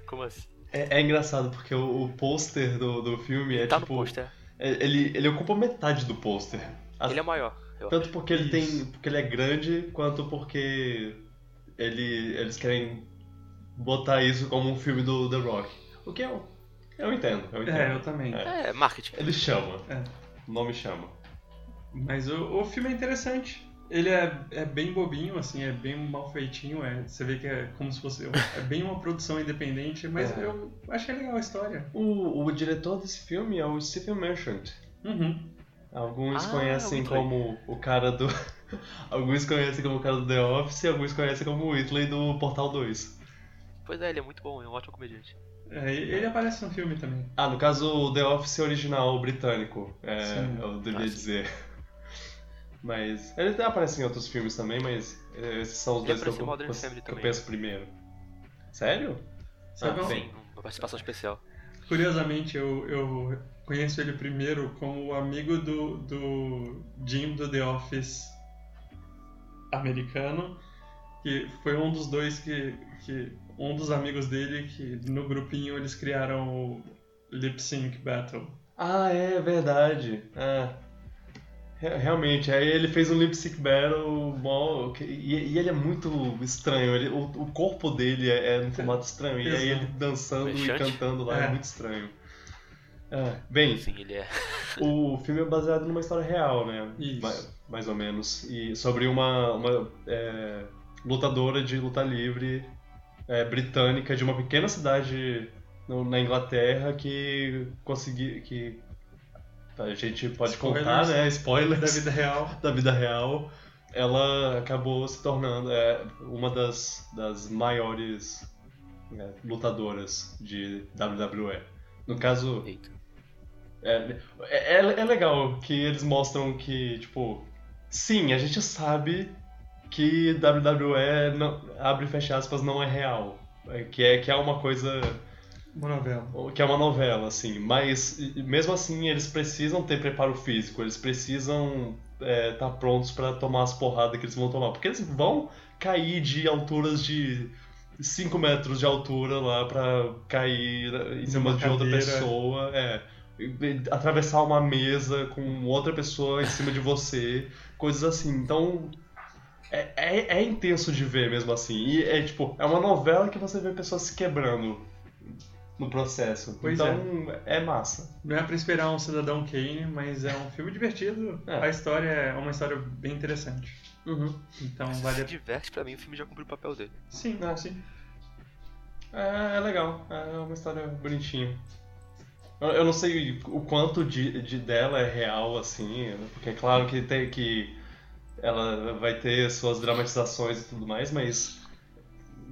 Como assim? é, é engraçado porque o, o pôster do, do filme é tá tipo no pôster. é- ele ele ocupa metade do pôster. Ele é maior. Eu Tanto porque ele Isso. tem. porque ele é grande, quanto porque ele, eles querem botar isso como um filme do The Rock. O que eu. Eu entendo, eu entendo. É, eu também. É. É, marketing. Ele chama. É. O nome chama. Mas o, o filme é interessante. Ele é, é bem bobinho, assim, é bem mal feitinho. É, você vê que é como se fosse. É bem uma produção independente, mas É. eu achei legal a história. O, o diretor desse filme é o Stephen Merchant. Uhum. Alguns Ah, conhecem como o cara do. [LAUGHS] alguns conhecem como o cara do The Office e alguns conhecem como o Whitley do Portal 2. Pois é, ele é muito bom, é um ótimo comediante. É, ele aparece no filme também. Ah, no caso o The Office original britânico, é, Sim. eu devia sim. dizer. [LAUGHS] Mas ele até aparece em outros filmes também, mas é, esses são os Ele dois que eu, que eu penso primeiro. Sério? Sabe Ah, sim. Uma participação especial. Curiosamente, eu, eu conheço ele primeiro como o amigo do, do Jim do The Office americano, que foi um dos dois que, que um dos amigos dele que no grupinho eles criaram o Lip Sync Battle. Ah, é verdade. Ah, re- realmente, aí ele fez um lip sync battle que- e, e ele é muito estranho. Ele, o, o corpo dele é, é num formato estranho, e aí ele dançando e Fechante. cantando lá é, É. muito estranho. Ah, bem, Sim, ele é. O filme é baseado numa história real, né? Isso. Ma- Mais, ou menos. E sobre uma, uma é, lutadora de luta livre é, britânica de uma pequena cidade no- na Inglaterra que conseguiu. que a gente pode Spoilers. contar, né? Spoilers Da vida real. [LAUGHS] da vida real. Ela acabou se tornando é, uma das, das maiores é, lutadoras de WWE. No caso, Eita. é, é, é legal que eles mostram que, tipo, sim, a gente sabe que WWE, não, abre e fecha aspas, não é real. É, Que é, que é uma coisa, Uma novela. que é uma novela, assim. Mas, mesmo assim, eles precisam ter preparo físico, eles precisam estar prontos pra tomar as porradas que eles vão tomar. Porque eles vão cair de alturas de 5 metros de altura lá pra cair em cima de outra pessoa. É. Atravessar uma mesa com outra pessoa em cima de você, coisas assim. Então, é, é, é intenso de ver mesmo assim. E é tipo, é uma novela que você vê pessoas se quebrando no processo. Pois então é. massa. Não é pra esperar um Cidadão Kane, mas é um filme divertido. É. A história é uma história bem interessante. Uhum. Então vale se diverte, pra mim o filme já cumpriu o papel dele. Sim, É. sim. É, é legal, é uma história bonitinha. Eu, eu não sei o quanto de, de dela é real, assim, porque é claro que tem que ela vai ter suas dramatizações e tudo mais, mas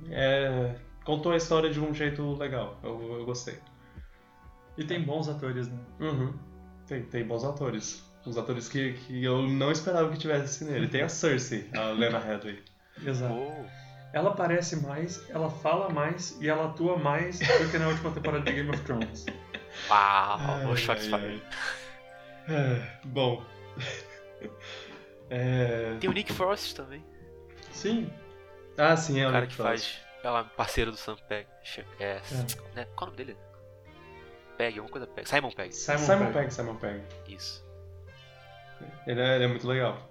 é, contou a história de um jeito legal. Eu, eu gostei. E tem bons atores, né? Uhum. Tem, tem bons atores. Uns atores que, que eu não esperava que tivesse nele. Tem a Cersei, a Lena Headey. Exato. Oh, Ela parece mais, ela fala mais e ela atua mais do que na última temporada de Game of Thrones. uau, o ai. É, bom. É... Tem o Nick Frost também. Sim, Ah, sim, é O o cara Nick que Frost. faz. Ela parceiro do Sam Pegg. É. Né? Qual é o nome dele? Pegg, alguma coisa Pegg. Simon Pegg. Simon, Simon Pegg. Pegg, Simon Pegg. Isso. Ele é, ele é muito legal.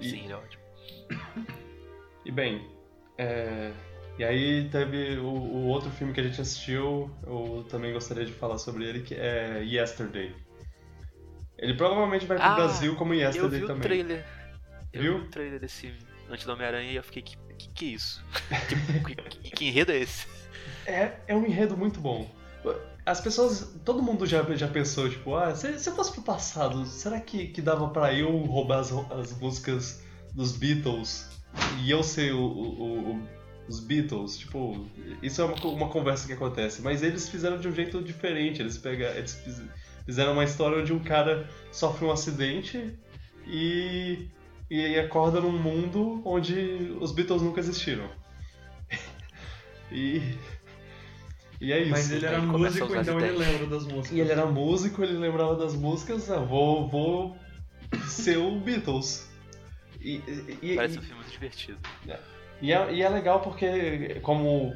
E, Sim, ele é ótimo. [COUGHS] e bem, é, e aí teve o, o outro filme que a gente assistiu, eu também gostaria de falar sobre ele, que é Yesterday. Ele provavelmente vai pro Ah, Brasil como Eu Yesterday vi o também. trailer. Eu Viu? vi o trailer desse antes do Homem-Aranha e eu fiquei, que, que que é isso? [LAUGHS] Tipo, que, que, que enredo é esse? É, é um enredo muito bom. As pessoas, todo mundo já, já pensou, tipo, ah, se, se eu fosse pro passado, será que, que dava pra eu roubar as, as músicas dos Beatles e eu ser o, o- o- os Beatles? Tipo, isso é uma, uma conversa que acontece, mas eles fizeram de um jeito diferente. Eles, pega, eles fizeram uma história onde um cara sofre um acidente e, e acorda num mundo onde os Beatles nunca existiram. [LAUGHS] e. E é isso. Mas ele era a músico, então ele lembra das músicas. E ele era músico, ele lembrava das músicas, ah, vou, vou ser o Beatles. E, e, e- Parece um filme muito divertido. e é, e é legal porque como,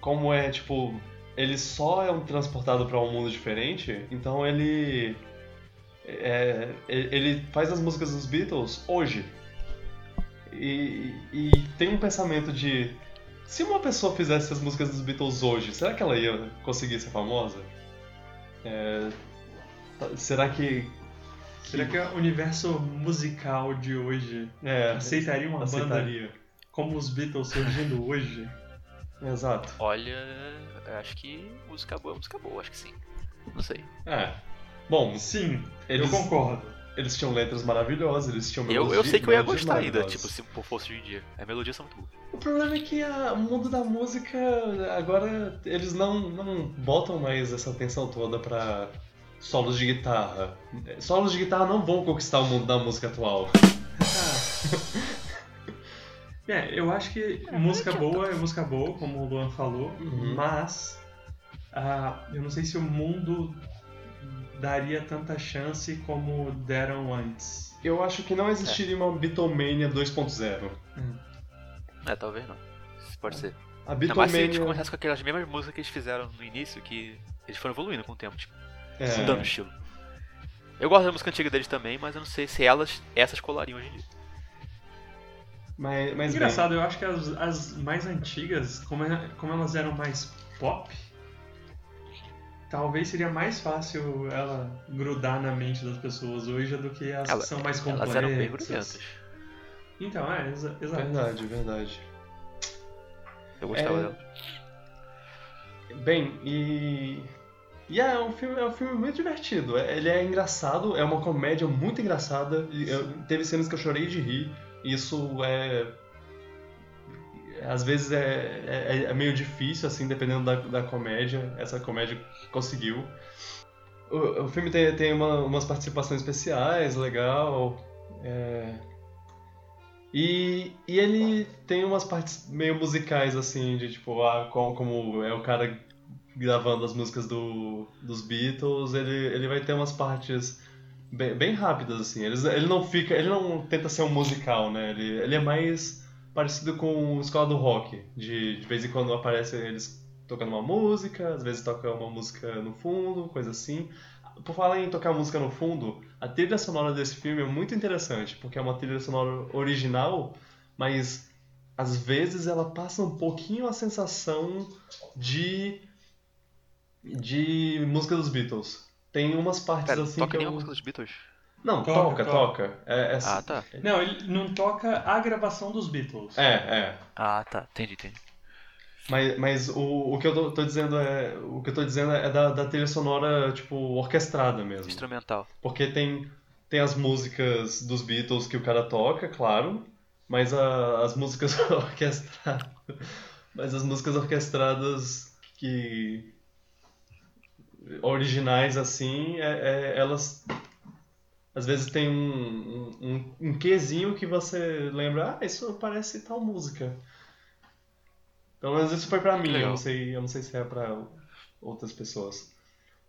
como é, tipo, ele só é um transportado para um mundo diferente, então ele, é, ele faz as músicas dos Beatles hoje. E, e tem um pensamento de, se uma pessoa fizesse as músicas dos Beatles hoje, será que ela ia conseguir ser famosa? É, tá- será que... Será que o universo musical de hoje É, aceitaria uma banda aceitaria? como os Beatles surgindo hoje? Exato. Olha, eu acho que música boa é música boa, acho que sim. Não sei. É. Bom, Sim, eles, eu concordo. eles tinham letras maravilhosas, eles tinham Eu, eu melodias- sei que eu ia melodias gostar ainda, tipo, se fosse hoje em dia. As melodias são muito boas. O problema é que a- o mundo da música, agora, eles não, não botam mais essa atenção toda pra solos de guitarra. Solos de guitarra não vão conquistar o mundo da música atual. [LAUGHS] É, eu acho que música boa é música boa, como o Luan falou, Uhum. mas ah, eu não sei se o mundo daria tanta chance como deram antes. Eu acho que não existiria uma Beatlemania 2.0. É, talvez não. Isso pode ser. A Ainda mais se a gente Beatlemania... começasse com aquelas mesmas músicas que eles fizeram no início, que eles foram evoluindo com o tempo, tipo, É, mudando o estilo. Eu gosto da música antiga deles também, mas eu não sei se elas, essas colariam hoje em dia. Mas, mas bem, Engraçado, eu acho que as, as mais antigas, como, é- como elas eram mais pop, talvez seria mais fácil ela grudar na mente das pessoas hoje do que as Ela- que são mais complexas. Elas eram bem grudentas. Então, é, exa exato. verdade, verdade. Eu gostava É. delas. Bem, e. E é um filme, é um filme muito divertido. É- Ele é engraçado, é uma comédia muito engraçada. e eu- teve cenas que eu chorei de rir. Isso é. Às vezes é, é, é meio difícil, assim, dependendo da, da comédia. Essa comédia conseguiu. O, o filme tem, tem uma- umas participações especiais, legal. é, E, e ele tem umas partes meio musicais, assim, de tipo, ah, como, como é o cara gravando as músicas do, dos Beatles, ele, ele vai ter umas partes bem, bem rápidas, assim. Ele, ele não fica. Ele não tenta ser um musical, né? Ele, ele é mais parecido com Escola do Rock. De, de vez em quando aparece eles tocando uma música, às vezes toca uma música no fundo, coisa assim. Por falar em tocar música no fundo, a trilha sonora desse filme é muito interessante, porque é uma trilha sonora original, mas às vezes ela passa um pouquinho a sensação de de música dos Beatles. Tem umas partes Pera, assim toca que nem a eu... música dos Beatles? Não, Toca, toca, toca. É, é, Ah, tá. Não, ele não toca a gravação dos Beatles. é, é. Ah, tá. Entendi, entendi. Mas, mas o, o que eu tô, tô dizendo é. O que eu tô dizendo é da, da trilha sonora, tipo, orquestrada mesmo. Instrumental. Porque tem, tem as músicas dos Beatles que o cara toca, claro, mas a- as músicas [LAUGHS] orquestradas. Mas as músicas orquestradas que. Originais assim, é- é- elas. Às vezes tem um, um, um, quezinho que você lembra, ah, isso parece tal música. Pelo menos isso foi pra mim, eu não sei, eu não sei se é pra outras pessoas.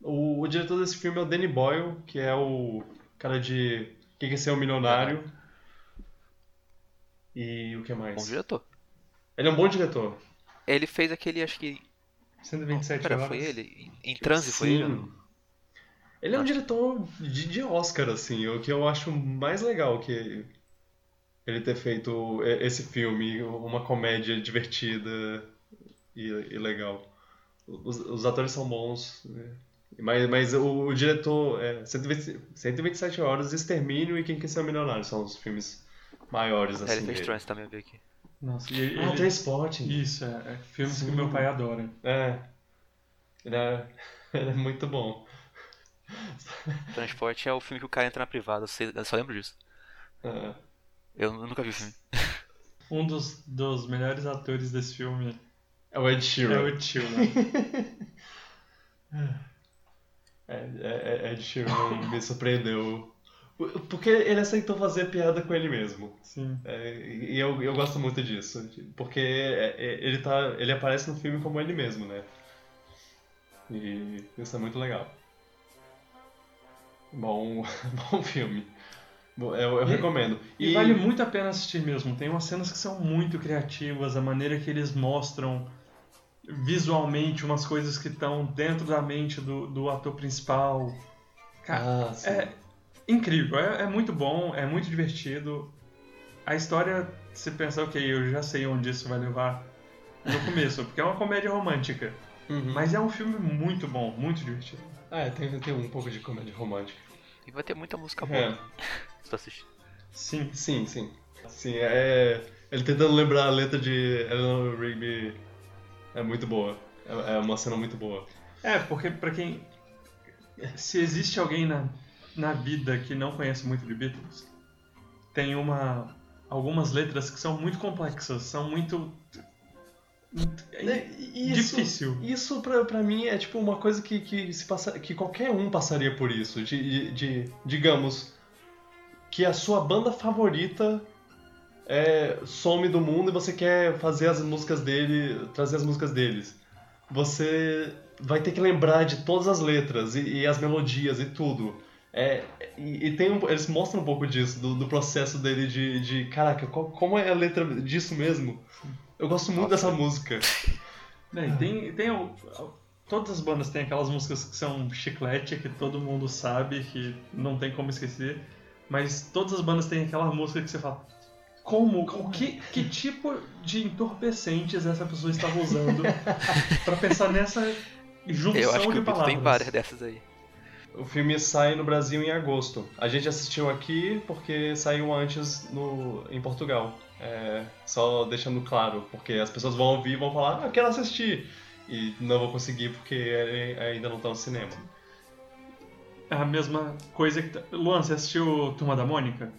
O, o diretor desse filme é o Danny Boyle, que é o cara de Quem Quer Ser um Milionário. E o que mais? Bom diretor. Ele é um bom diretor. Ele fez aquele, acho que. 127 Pera, horas. foi ele? Em transe foi ele? Sim. Ele é um diretor de, de Oscar, assim, o que eu acho mais legal que ele ter feito esse filme, uma comédia divertida e, e legal. Os, os atores são bons, né? mas, mas o, o diretor, é, 120, 127 Horas, Extermínio e Quem Quer Ser Milionário são os filmes maiores, assim, ele fez dele. transe também, eu vi aqui. Nossa, e ele... Ah, Transporting. Isso, é, é filmes Sim. que meu pai adora. É. Ele é, [LAUGHS] ele é muito bom. Transporte é o filme que o cara entra na privada, eu, só lembro disso. É. Eu nunca vi o filme. Um dos, dos melhores atores desse filme É o Ed é Sheeran. o Ed Sheeran. [LAUGHS] É, é, é, Ed Sheeran me surpreendeu. Porque ele aceitou fazer piada com ele mesmo. Sim. É, e eu, eu gosto muito disso. Porque é- é- ele, tá, ele aparece no filme como ele mesmo, né? E isso é muito legal. Bom, [LAUGHS] bom filme. Eu, eu E- recomendo. E, vale muito a pena assistir mesmo. Tem umas cenas que são muito criativas, a maneira que eles mostram visualmente umas coisas que estão dentro da mente do, do ator principal. Cara, Ah, sim. é incrível, é, é muito bom, é muito divertido. A história, você pensa, ok, eu já sei onde isso vai levar no começo, porque é uma comédia romântica. Uhum. Mas é um filme muito bom, muito divertido. Ah, é, tem, tem um pouco de comédia romântica. E vai ter muita música boa. [LAUGHS] É. né? Se tu assistir. Sim. Sim, sim. Sim, é. Ele tentando lembrar a letra de Eleanor Rigby é muito boa. É é uma cena muito boa. É, porque pra quem. Se existe alguém na, na vida que não conhece muito de Beatles, tem uma. algumas letras que são muito complexas, são muito. É, Isso, difícil. Isso pra, pra mim é tipo uma coisa que, que, se passa, que qualquer um passaria por isso. De, de, de- digamos, que a sua banda favorita é, some do mundo e você quer fazer as músicas dele, trazer as músicas deles. Você vai ter que lembrar de todas as letras e, e as melodias e tudo. É, e, e tem um- eles mostram um pouco disso, do, do processo dele de, de caraca, qual- como é a letra disso mesmo? Eu gosto muito Nossa. dessa música. E tem, tem o- todas as bandas têm aquelas músicas que são chiclete, que todo mundo sabe, que não tem como esquecer. Mas todas as bandas têm aquela música que você fala. Como? O que, que tipo de entorpecentes essa pessoa estava usando [LAUGHS] pra pensar nessa junção Eu acho que de palavras? tem várias dessas aí. O filme sai no Brasil em agosto. A gente assistiu aqui porque saiu antes no, em Portugal. É, só deixando claro, porque as pessoas vão ouvir e vão falar, ah, eu quero assistir. E não vou conseguir porque ele ainda não tá no cinema. É a mesma coisa que. tá- Luan, você assistiu Turma da Mônica?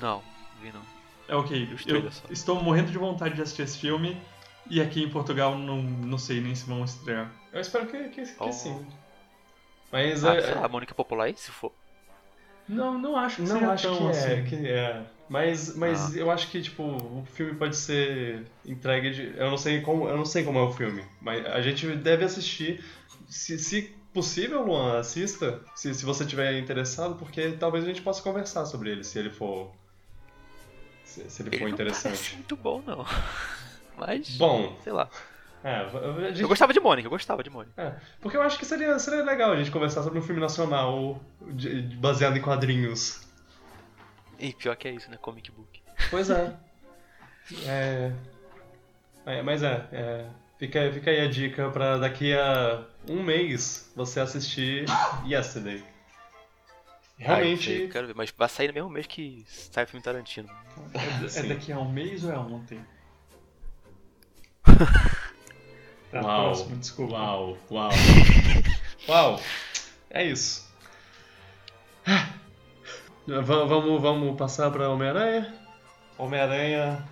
Não, vi não. É ok. Eu estou morrendo de vontade de assistir esse filme. E aqui em Portugal não, não sei nem se vão estrear. Eu espero que, que, que Oh. sim. Mas Ah, é, a Mônica Popular aí, se for. Não, não acho que Não seja acho tão que é, assim. que é. Mas, mas Ah. eu acho que tipo o filme pode ser entregue de, eu não sei como eu não sei como é o filme, mas a gente deve assistir se, se possível, Luan, assista, se, se você tiver interessado, porque talvez a gente possa conversar sobre ele, se ele for se, se ele Ele for não interessante. muito bom, não. [LAUGHS] Mas, Bom, sei lá. É, gente- Eu gostava de Mônica, eu gostava de Mônica. é, porque eu acho que seria, seria legal a gente conversar sobre um filme nacional de- de- baseado em quadrinhos. E pior que é isso, né? Comic book. Pois é. [LAUGHS] É, é, mas é, é, fica, fica aí a dica pra daqui a um mês você assistir [COUGHS] Yesterday. Ai, Realmente, eu quero ver, mas vai sair no mesmo mês que sai o filme Tarantino. É, é Sim. daqui a um mês ou é ontem? [LAUGHS] Tá, Uau. próximo, desculpa. Uau, uau. [LAUGHS] uau. É isso. Va- Vamos, vamos passar pra Homem-Aranha? Homem-Aranha.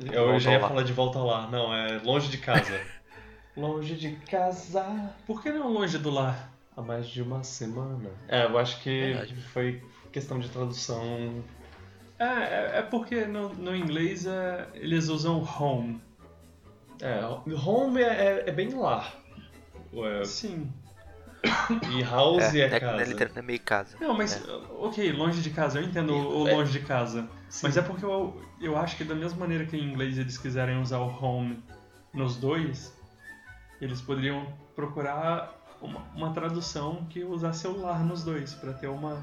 Eu Volta já ia lá. falar de volta lá. Não, é longe de casa. [LAUGHS] longe de casa. Por que não longe do lar? Há mais de uma semana. É, eu acho que Verdade. foi questão de tradução. É, é, é porque no, no inglês é, eles usam home. É, home é, é- é bem lar. Ué, Sim. E house é, é, casa. é, é meio casa. Não, mas ok, longe de casa, eu entendo o o É. longe de casa. Sim. Mas é porque eu, eu acho que da mesma maneira que em inglês eles quiserem usar o home nos dois, eles poderiam procurar uma, uma tradução que usasse o lar nos dois, pra ter uma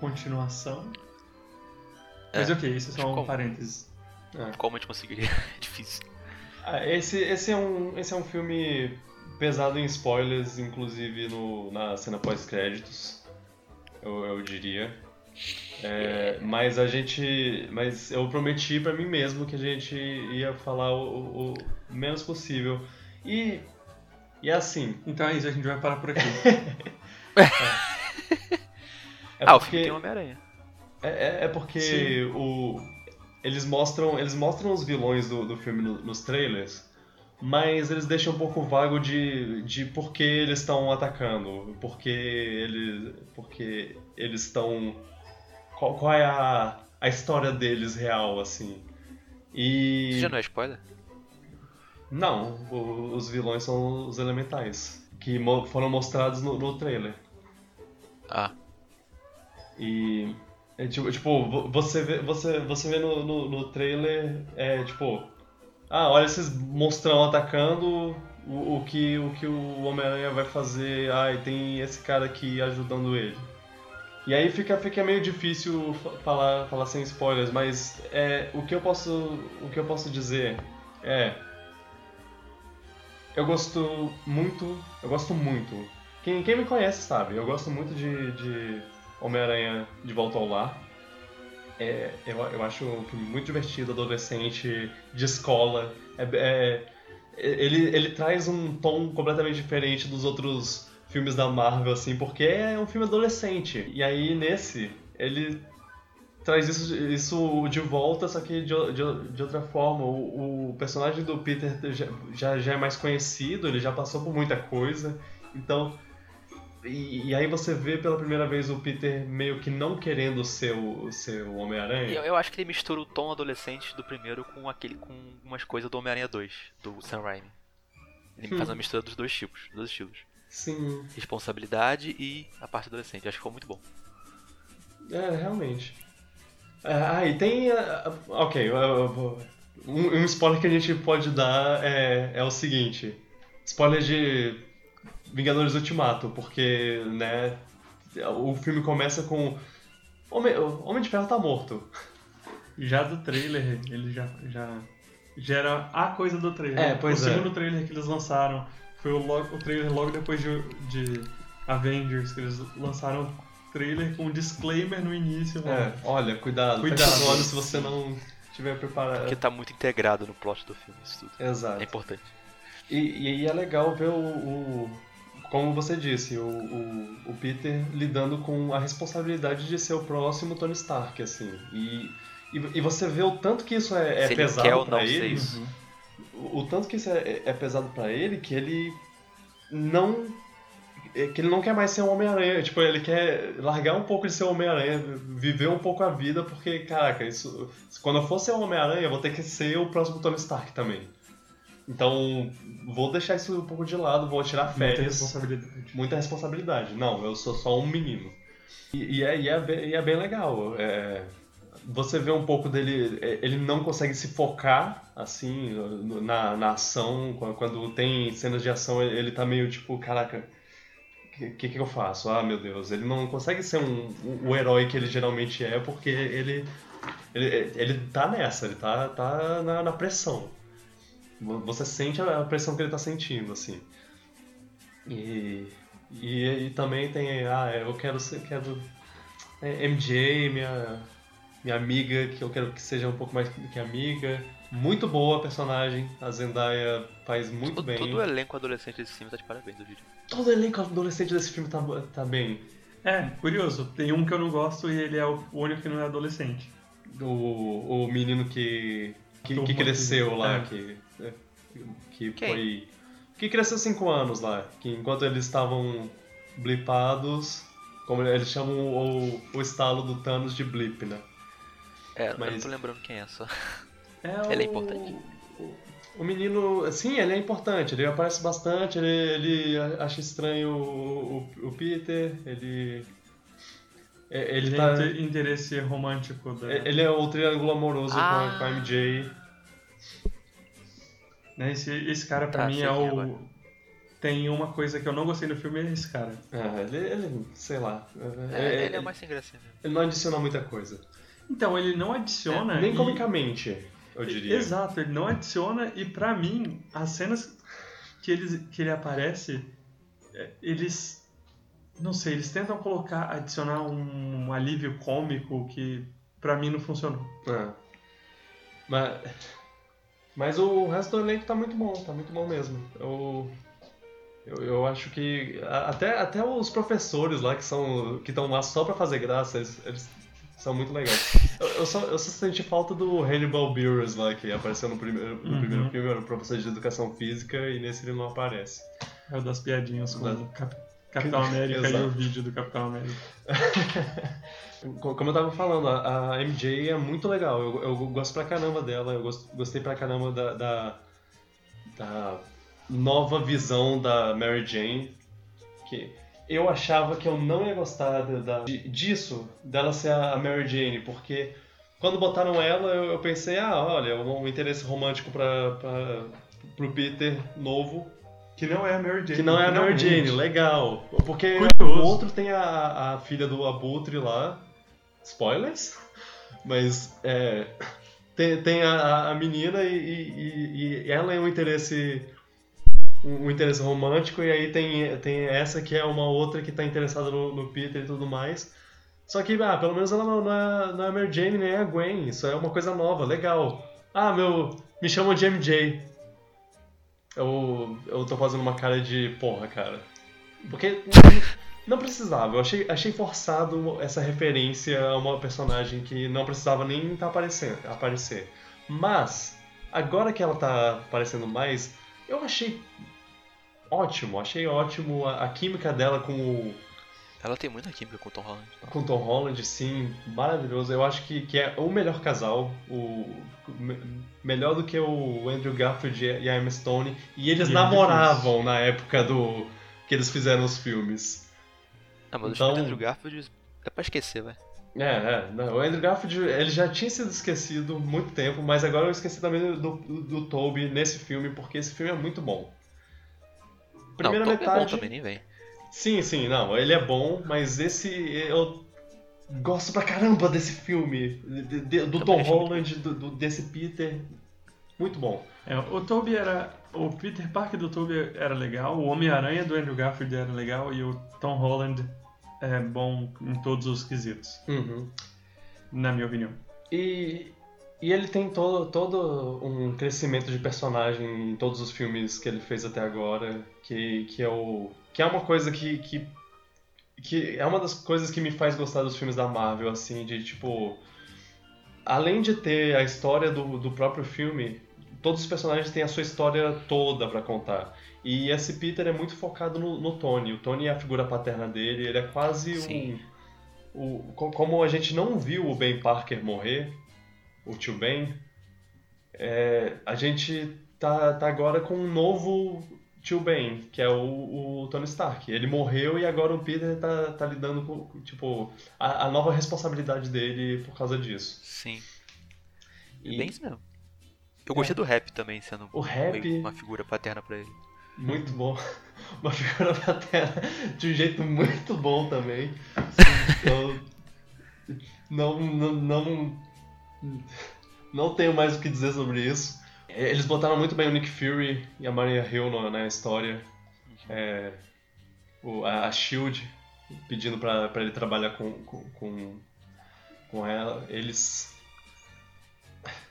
continuação. Mas É, ok, isso é só um como? parênteses. É. Como a gente conseguiria? [LAUGHS] É difícil. Ah, esse, esse, é um, esse é um filme pesado em spoilers, inclusive no, na cena pós-créditos, eu, eu diria. É, mas a gente. Mas eu prometi pra mim mesmo que a gente ia falar o, o- o menos possível. E. E é assim. Então é isso, a gente vai parar por aqui. [LAUGHS] [LAUGHS] É ah, o porque- filme tem Homem-Aranha. É, é- é porque Sim. o, eles mostram eles mostram os vilões do, do filme no- nos trailers, mas eles deixam um pouco vago de, de por que eles estão atacando, por que eles, porque eles estão... Qual, qual é a, a história deles real, assim. E... Isso já não é spoiler? Não, o- os vilões são os elementais, que mo- foram mostrados no, no trailer. Ah, E é, tipo, tipo, vo- você vê, você, você vê no, no, no trailer, é tipo, ah, olha esses monstrão atacando, o, o que o que o Homem-Aranha vai fazer, ah, e tem esse cara aqui ajudando ele. E aí fica, fica meio difícil fa- falar, falar sem spoilers, mas é, o que eu posso o que eu posso dizer é eu gosto muito, eu gosto muito. Quem, quem me conhece sabe, eu gosto muito de, de Homem-Aranha de Volta ao Lar. É, eu, eu acho um filme muito divertido, adolescente, de escola. É, é- ele, ele traz um tom completamente diferente dos outros filmes da Marvel, assim, porque é um filme adolescente. E aí, nesse, ele traz isso, isso de volta, só que de, de, de outra forma. O, o personagem do Peter já, já é mais conhecido, ele já passou por muita coisa. Então, e, e aí você vê pela primeira vez o Peter meio que não querendo ser o, ser o Homem-Aranha. eu, eu acho que ele mistura o tom adolescente do primeiro com aquele com umas coisas do Homem-Aranha 2, do Sam Raimi. Ele Hum. faz uma mistura dos dois tipos, dos dois estilos. Sim, Responsabilidade e a parte adolescente. Eu acho que ficou muito bom. é, realmente. É, ah, e tem. ah, ok, vou- um, um spoiler que a gente pode dar é, é o seguinte: spoiler de Vingadores Ultimato, porque, né, o filme começa com. Homem, o Homem de Ferro tá morto. Já do trailer, ele já, já gera a coisa do trailer. É, pois o é. segundo trailer que eles lançaram foi o, lo- o trailer logo depois de, de Avengers, que eles lançaram o trailer com um disclaimer no início. É, mano. olha, cuidado, Cuidado. fecha os olhos se você não estiver preparado. Porque tá muito integrado no plot do filme, isso tudo. Exato. É importante. E, e é legal ver o, o- como você disse, o, o, o Peter lidando com a responsabilidade de ser o próximo Tony Stark, assim. E, e, e você vê o tanto que isso é, é ele pesado ser ele. isso. O, o tanto que isso é, é pesado pra ele que ele não. é Que ele não quer mais ser um Homem-Aranha. Tipo, ele quer largar um pouco de ser um Homem-Aranha, viver um pouco a vida, porque, caraca, isso. Quando eu for ser um Homem-Aranha, eu vou ter que ser o próximo Tony Stark também. Então, vou deixar isso um pouco de lado, vou tirar Muita férias. responsabilidade. Muita responsabilidade. Não, eu sou só um menino. E, e é, e, é, bem, e é bem legal. É, você vê um pouco dele, é, ele não consegue se focar, assim, na, na ação. Quando tem cenas de ação, ele tá meio tipo, caraca, o que, que eu faço? Ah, meu Deus. Ele não consegue ser um, um, o herói que ele geralmente é, porque ele, ele, ele tá nessa, ele tá, tá na, na pressão. Você sente a pressão que ele tá sentindo, assim. E, e, e também tem, ah, eu quero ser, quero é, MJ, minha, minha amiga, que eu quero que seja um pouco mais do que amiga. Muito boa a personagem, a Zendaya faz muito todo, bem. Todo o elenco adolescente desse filme tá de parabéns, o vídeo. Todo o elenco adolescente desse filme tá, tá bem. É, curioso. Tem um que eu não gosto e ele é o único que não é adolescente. O, o menino que, que, que cresceu lá, é. que, que Quem? foi... Que cresceu 5 anos lá, que enquanto eles estavam blipados, como eles chamam o, o estalo do Thanos de blip, né? É, eu não Mas- tô lembrando quem é só. [LAUGHS] É Ele é o- importante? O, menino, sim, ele é importante, ele aparece bastante, ele, ele acha estranho o, o, o Peter, ele. é- Ele, Ele tá. tem inter- interesse romântico da... é- Ele é o triângulo amoroso com, a, Ah. com a MJ. Né, esse, esse cara pra Tá, mim é é o... agora. Tem uma coisa que eu não gostei no filme, é esse cara. Ah, ele, ele, sei lá. É, É- ele é mais sem gracinha mesmo. ele não adiciona muita coisa. Então, ele não adiciona... Nem e- comicamente, eu diria. Exato, ele não adiciona e pra mim, as cenas que ele, que ele aparece, é, eles. Não sei, eles tentam colocar, adicionar um, alívio cômico que pra mim não funcionou. É. Mas, mas o resto do elenco tá muito bom, tá muito bom mesmo. Eu, eu, eu acho que até, até os professores lá que são que estão lá só pra fazer graça, eles, eles são muito legais. Eu, eu só, eu só senti falta do Hannibal Buress lá, que apareceu no primeiro, no Uhum. primeiro filme, era o professor de educação física, e nesse ele não aparece. É o das piadinhas com Da- Capitão [LAUGHS] América e o vídeo do Capitão América. [LAUGHS] Co- Como eu tava falando, a, a MJ é muito legal. Eu, eu gosto pra caramba dela. Eu gos- gostei pra caramba da, da, da nova visão da Mary Jane. Que eu achava que eu não ia gostar da, disso, dela ser a Mary Jane, porque quando botaram ela, eu, eu pensei, ah, olha, um interesse romântico pra, pra, pro Peter novo, Que não é a Mary Jane. que não é a Mary. Jane, legal. Porque Curioso. o outro tem a, a filha do Abutre lá. Spoilers? Mas é, tem, tem a, a menina e, e- e ela é um interesse. Um, interesse romântico, e aí tem, tem essa que é uma outra que tá interessada no, no Peter e tudo mais. Só que, ah, pelo menos ela não, é, não é a Mary Jane nem a Gwen, isso é uma coisa nova, legal. Ah, meu, me chamam de MJ. Eu, eu tô fazendo uma cara de porra, cara. Porque não precisava, eu achei, achei forçado essa referência a uma personagem que não precisava nem tá aparecendo, aparecer. Mas, agora que ela tá aparecendo mais, eu achei ótimo, achei ótimo a, a química dela com o, Ela tem muita química com o Tom Holland. com o Tom Holland, sim, maravilhoso. Eu acho que, que é o melhor casal, o me- melhor do que o Andrew Garfield e a Emma Stone. E eles E namoravam na época do que eles fizeram os filmes. Ah, mas Então- o Andrew Garfield é pra esquecer, vai. É, é. Não, o Andrew Garfield ele já tinha sido esquecido há muito tempo, mas agora eu esqueci também do, do, do Toby nesse filme, porque esse filme é muito bom. Primeira não, o metade. é bom também, nem vem. Sim, sim, não, ele é bom, mas esse eu gosto pra caramba desse filme, de- de- do Também Tom Holland, do, do- desse Peter, muito bom. É, o Toby era. O Peter Parker do Toby era legal, o Homem-Aranha do Andrew Garfield era legal e o Tom Holland é bom em todos os quesitos, na minha opinião. E, e ele tem todo, todo um crescimento de personagem em todos os filmes que ele fez até agora, que, que, é, o, que é uma coisa que, que, que é uma das coisas que me faz gostar dos filmes da Marvel, assim, de tipo. Além de ter a história do, do próprio filme, todos os personagens têm a sua história toda pra contar. E esse Peter é muito focado no, no Tony. O Tony é a figura paterna dele, ele é quase um. Sim. O, co- como a gente não viu o Ben Parker morrer, o tio Ben, é, a gente tá, tá agora com um novo tio Ben, que é o, o Tony Stark. Ele morreu e agora o Peter tá, tá lidando com, tipo, a, a nova responsabilidade dele por causa disso. Sim. E- É bem isso mesmo. Eu gostei do rap também, sendo O rap- uma figura paterna pra ele. Muito bom. [LAUGHS] Uma figura paterna de um jeito muito bom também. Eu não, não, não, não tenho mais o que dizer sobre isso. Eles botaram muito bem o Nick Fury e a Maria Hill na, na história. É, o- a, a Shield pedindo pra, pra ele trabalhar com, com, com, com ela. Eles.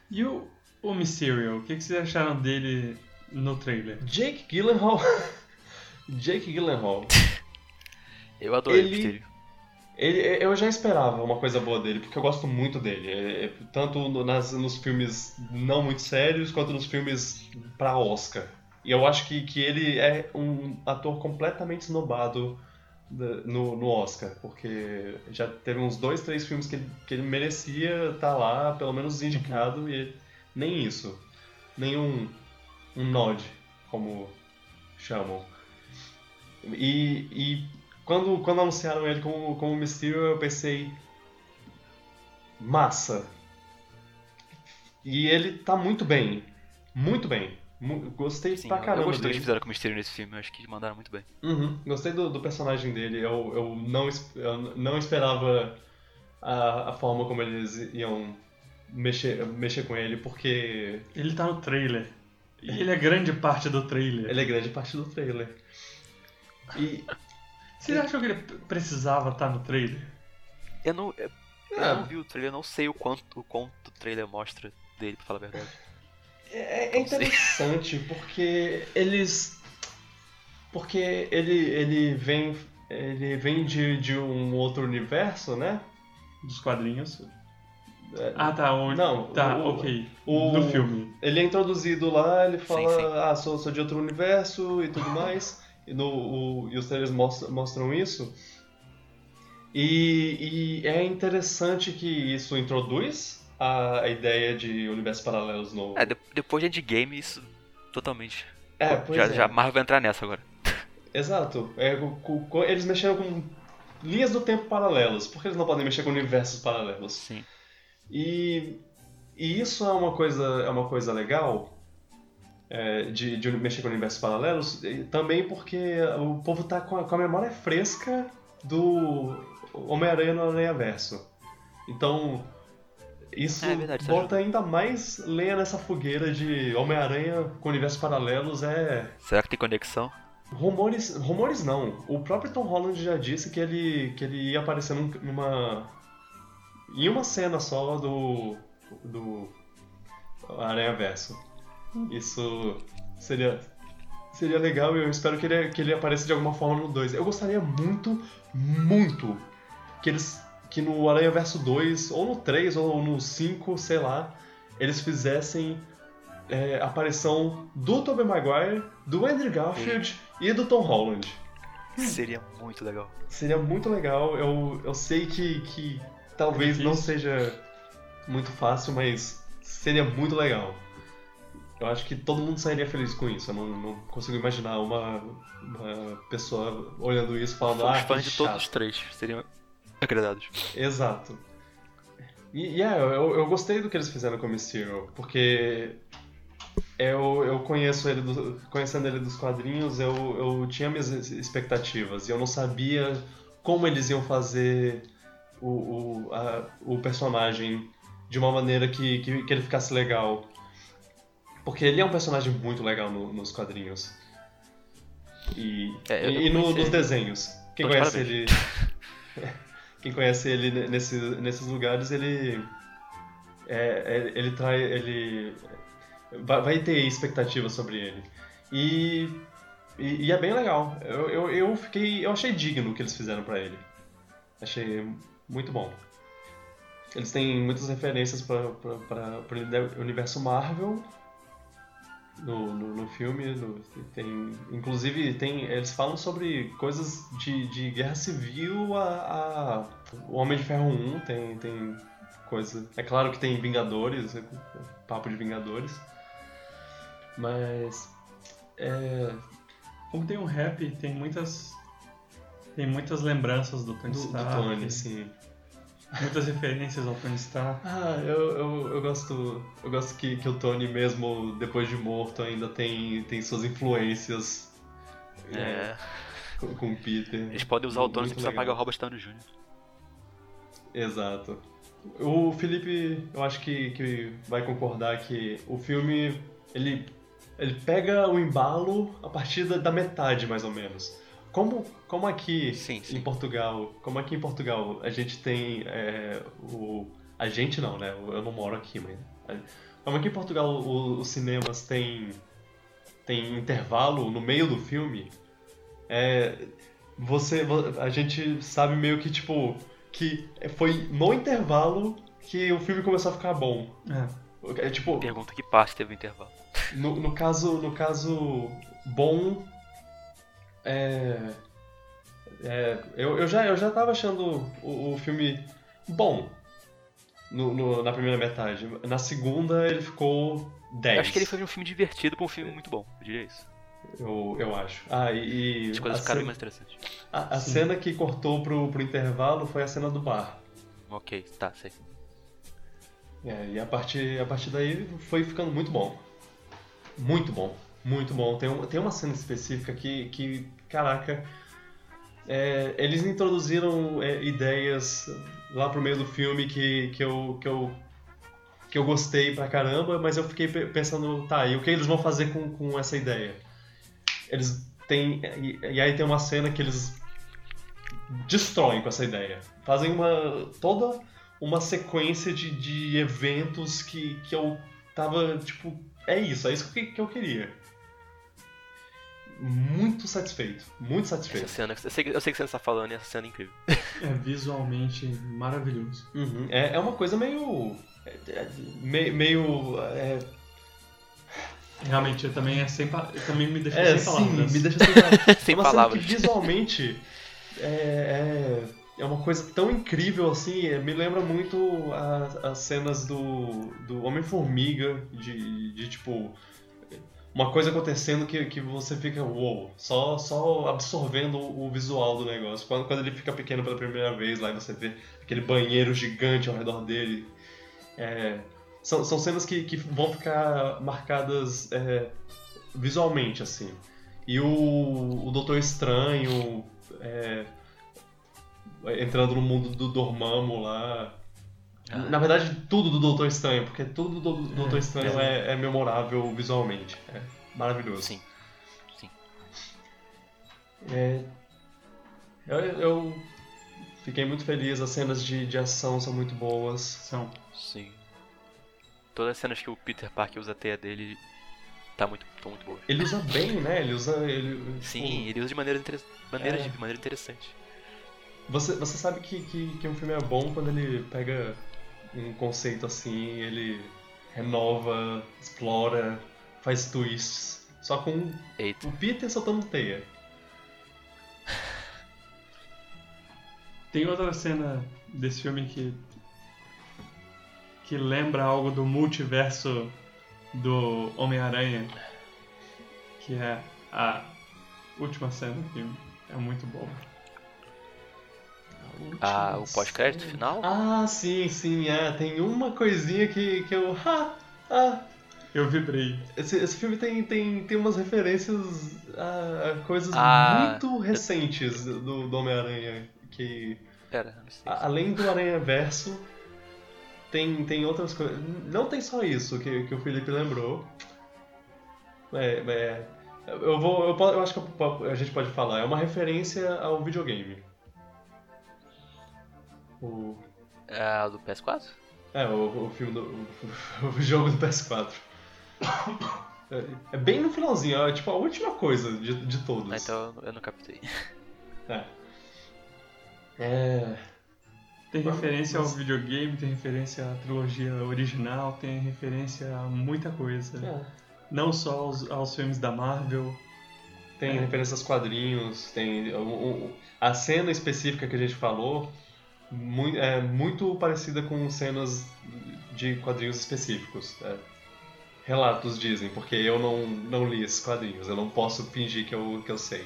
E o, o Mysterio, o que, que vocês acharam dele no trailer? Jake Gyllenhaal. [LAUGHS] Jake Gyllenhaal. [LAUGHS] Eu adorei Ele- o Mysterio. Ele, eu já esperava uma coisa boa dele, porque eu gosto muito dele. É, é, tanto no- nas, nos filmes não muito sérios, quanto nos filmes pra Oscar. E eu acho que, que ele é um ator completamente snobado no, no Oscar, porque já teve uns dois, três filmes que ele, que ele merecia estar lá, pelo menos indicado, e ele- nem isso. Nem um, nod, como chamam. E, e quando, quando anunciaram ele como, como Mysterio, eu pensei. Massa! E ele tá muito bem. Muito bem. Gostei Sim, pra eu- eu caramba gostei do que fizeram com o Mysterio nesse filme, acho que mandaram muito bem. Uhum, gostei do, do personagem dele. Eu, eu, não, eu não esperava a, a forma como eles iam mexer, mexer com ele, porque Ele tá no trailer. E ele é grande parte do trailer. ele é grande parte do trailer. E [LAUGHS] Vocês acham que ele precisava estar no trailer? Eu não, eu, eu Ah. não vi o trailer, eu não sei o quanto, o quanto o trailer mostra dele, pra falar a verdade. É, é interessante porque eles. Porque ele, ele vem. Ele vem de, de um outro universo, né? Dos quadrinhos? É, Ah, tá. Onde? Não, Tá, o- ok. o- No filme. Ele é introduzido lá, ele fala, sim. ah, sou, sou de outro universo e tudo mais. E, no, o- e os trailers mostram, mostram isso. E, e é interessante que isso introduz a, a ideia de universos paralelos no. É, de- depois de Endgame, isso totalmente. É, pois já, é. já Marvel vai entrar nessa agora. [LAUGHS] Exato. É, eles mexeram com linhas do tempo paralelas. Por que eles não podem mexer com universos paralelos? Sim. E, e isso é uma coisa, é uma coisa legal é, de, de mexer com universos paralelos, também porque o povo tá com a, com a memória fresca do Homem-Aranha no Aranha-Verso. Então, isso É verdade, isso bota ainda mais lenha nessa fogueira de Homem-Aranha com universos paralelos. É. Será que tem conexão? Rumores, rumores não. O próprio Tom Holland já disse que ele, que ele ia aparecer num- numa. Em uma cena só do. do. Aranha Verso. Isso seria. Seria legal e eu espero que ele, que ele apareça de alguma forma no 2. Eu gostaria muito, muito que eles. que no Aranha Verso 2, ou no 3, ou no 5, sei lá, eles fizessem é, aparição do Tobey Maguire, do Andrew Garfield e do Tom Holland. Seria muito legal. Seria muito legal. Eu, eu sei que, que talvez É não seja muito fácil, mas seria muito legal. Eu acho que todo mundo sairia feliz com isso. Eu não, não consigo imaginar uma, uma pessoa olhando isso e falando, Fomos ah, que fãs de todos chato." os três. Seriam agradados. Exato. E yeah, eu, eu gostei do que eles fizeram com o Mysterio, porque eu, eu conheço ele, do- conhecendo ele dos quadrinhos, eu, eu tinha minhas expectativas e eu não sabia como eles iam fazer o, o, a- o personagem de uma maneira que, que, que ele ficasse legal. Porque ele é um personagem muito legal no- nos quadrinhos. E, É, e, e no- nos desenhos. Quem Tô conhece ele. [LAUGHS] [LAUGHS] Quem conhece ele nesse, nesses lugares, ele. É, é- ele trai. Ele. Vai, vai ter expectativa sobre ele. E. E, e é bem legal. Eu, eu, eu fiquei. Eu achei digno o que eles fizeram pra ele. Achei muito bom. Eles têm muitas referências para o universo Marvel no, no, no filme. no- tem, inclusive, tem, eles falam sobre coisas de, de guerra civil a, a- O Homem de Ferro 1 tem, tem coisa. É claro que tem Vingadores, é papo de Vingadores. Mas. É, Como tem um rap, tem muitas. Tem muitas lembranças do Tony Do, do Stark. Tony, sim. Muitas referências ao Tony Stark. Ah, eu, eu, eu gosto. Eu gosto que, que o Tony, mesmo depois de morto, ainda tem, tem suas influências É. com, com o Peter. Eles podem usar o Tony sem Muito precisar pagar o Robert Downey Jr. Exato. O Felipe, eu acho que, que vai concordar que o filme ele, ele pega o embalo a partir da, da metade, mais ou menos. Como, como aqui Sim, em sim. Portugal, como aqui em Portugal a gente tem é, o a gente não, né? Eu não moro aqui, mas como aqui em Portugal o- os cinemas têm tem intervalo no meio do filme, é, você a gente sabe meio que tipo que foi no intervalo que o filme começou a ficar bom. É. É tipo, Pergunta que parte teve o intervalo. no, no caso, no caso bom, é, é, eu, eu já eu já tava achando o, o filme bom no, no- na primeira metade. Na segunda ele ficou 10. Eu acho que ele foi um filme divertido pra um filme muito bom, eu diria isso. Eu, eu acho. Ah, e, e As coisas a, ficaram cena, mais interessantes. a, a cena que cortou pro, pro intervalo foi a cena do bar. Ok, tá, sei. É, e a partir, a partir daí foi ficando muito bom. Muito bom. Muito bom. Tem, um, tem uma cena específica que, que caraca, é, eles introduziram é, ideias lá pro meio do filme que, que, eu, que, eu, que eu gostei pra caramba, mas eu fiquei pe- pensando, tá, e o que eles vão fazer com, com essa ideia? Eles têm. E, e aí tem uma cena que eles destroem com essa ideia. Fazem uma. toda uma sequência de, de eventos que, que eu tava, tipo, é isso, é isso que, que eu queria. Muito satisfeito, muito Essa satisfeito. cena, eu sei, que- eu sei que você está falando e essa cena é incrível. [LAUGHS] É visualmente maravilhoso. Uhum. É, é uma coisa meio. é- é- me- meio. É, Realmente, eu também, é sem, eu também me deixou é sem sim, palavras. me deixa sem palavras. [LAUGHS] Sem é uma palavras. cena que visualmente é, é, é uma coisa tão incrível assim, é, me lembra muito as cenas do, do Homem-Formiga, de, de tipo. Uma coisa acontecendo que, que você fica, uou, só, só absorvendo o visual do negócio. Quando, quando ele fica pequeno pela primeira vez lá e você vê aquele banheiro gigante ao redor dele. É, são, são cenas que, que vão ficar marcadas é, visualmente, assim. E o, o Doutor Estranho é, entrando no mundo do Dormammu lá. Na verdade, tudo do Doutor Estranho, porque tudo do do Doutor É, Estranho é, é memorável visualmente. É maravilhoso. Sim. Sim. É, eu, eu fiquei muito feliz, as cenas de, de ação são muito boas. São. Sim. Todas as cenas que o Peter Parker usa a teia dele tá muito, tão muito boas. Ele usa bem, né? Ele usa. Ele, Sim, ele usa de maneira, inter... maneira, É. de maneira interessante. Você, você sabe que, que, que um filme é bom quando ele pega um conceito assim, ele renova, explora, faz twists. Só com Eita. o Peter soltando teia. Tem outra cena desse filme que. que lembra algo do multiverso do Homem-Aranha. Que é a última cena do filme. É muito bom. Ah, o pós-crédito final? Ah, sim, sim, é. Tem uma coisinha que, que eu. Ah, ah. Eu vibrei. Esse, esse filme tem, tem, tem umas referências a, a coisas Ah, muito recentes do, do Homem-Aranha. Que Pera, não sei. a- além do Aranha Verso, tem, tem outras coisas. Não tem só isso que, que o Felipe lembrou. É, é, eu, vou, eu, eu acho que a gente pode falar. É uma referência ao videogame. O, Ah, do PS4? é, o, o filme do. O, [LAUGHS] o jogo do PS4. É, é bem no finalzinho, é tipo a última coisa de, de todos. Ah, então eu não captei. É. É. Tem referência ao videogame, tem referência à trilogia original, tem referência a muita coisa. é. Não só aos, aos filmes da Marvel. Tem É. referência aos quadrinhos, tem. o- o- a cena específica que a gente falou mui- é muito parecida com cenas de quadrinhos específicos. é. relatos dizem, porque eu não, não li esses quadrinhos, eu não posso fingir que eu, que eu sei.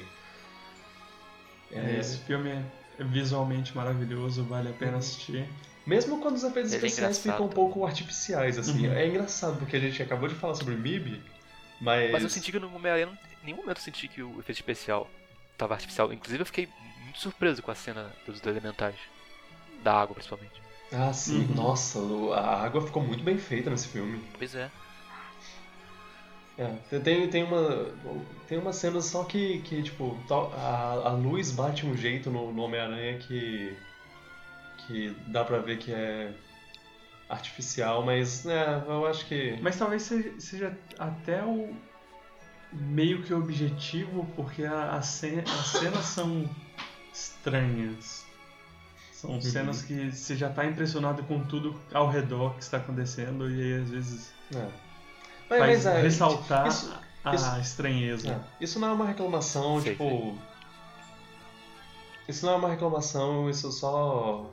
É, Esse filme é visualmente maravilhoso, vale a pena assistir. Mesmo quando os efeitos é especiais ficam um pouco artificiais, assim. Uhum. É engraçado, porque a gente acabou de falar sobre MIB, mas... Mas eu senti que no Homem-Aranha, não- em nenhum momento eu senti que o efeito especial tava artificial. Inclusive eu fiquei muito surpreso com a cena dos elementais. Da água, principalmente. Ah, sim. Uhum. Nossa, a água ficou muito bem feita nesse filme. Pois é. É, tem, tem uma tem uma cena só que, que tipo, a, a luz bate um jeito no, no Homem-Aranha que que dá pra ver que é artificial, mas né, eu acho que Mas talvez se- seja até o meio que objetivo, porque a, a ce- as cenas são estranhas. São cenas que você já tá impressionado com tudo ao redor que está acontecendo e aí às vezes é. Mas, faz mas, é, ressaltar isso- a isso- estranheza. É, Isso não é uma reclamação, Sei, tipo. Isso não é uma reclamação, isso só.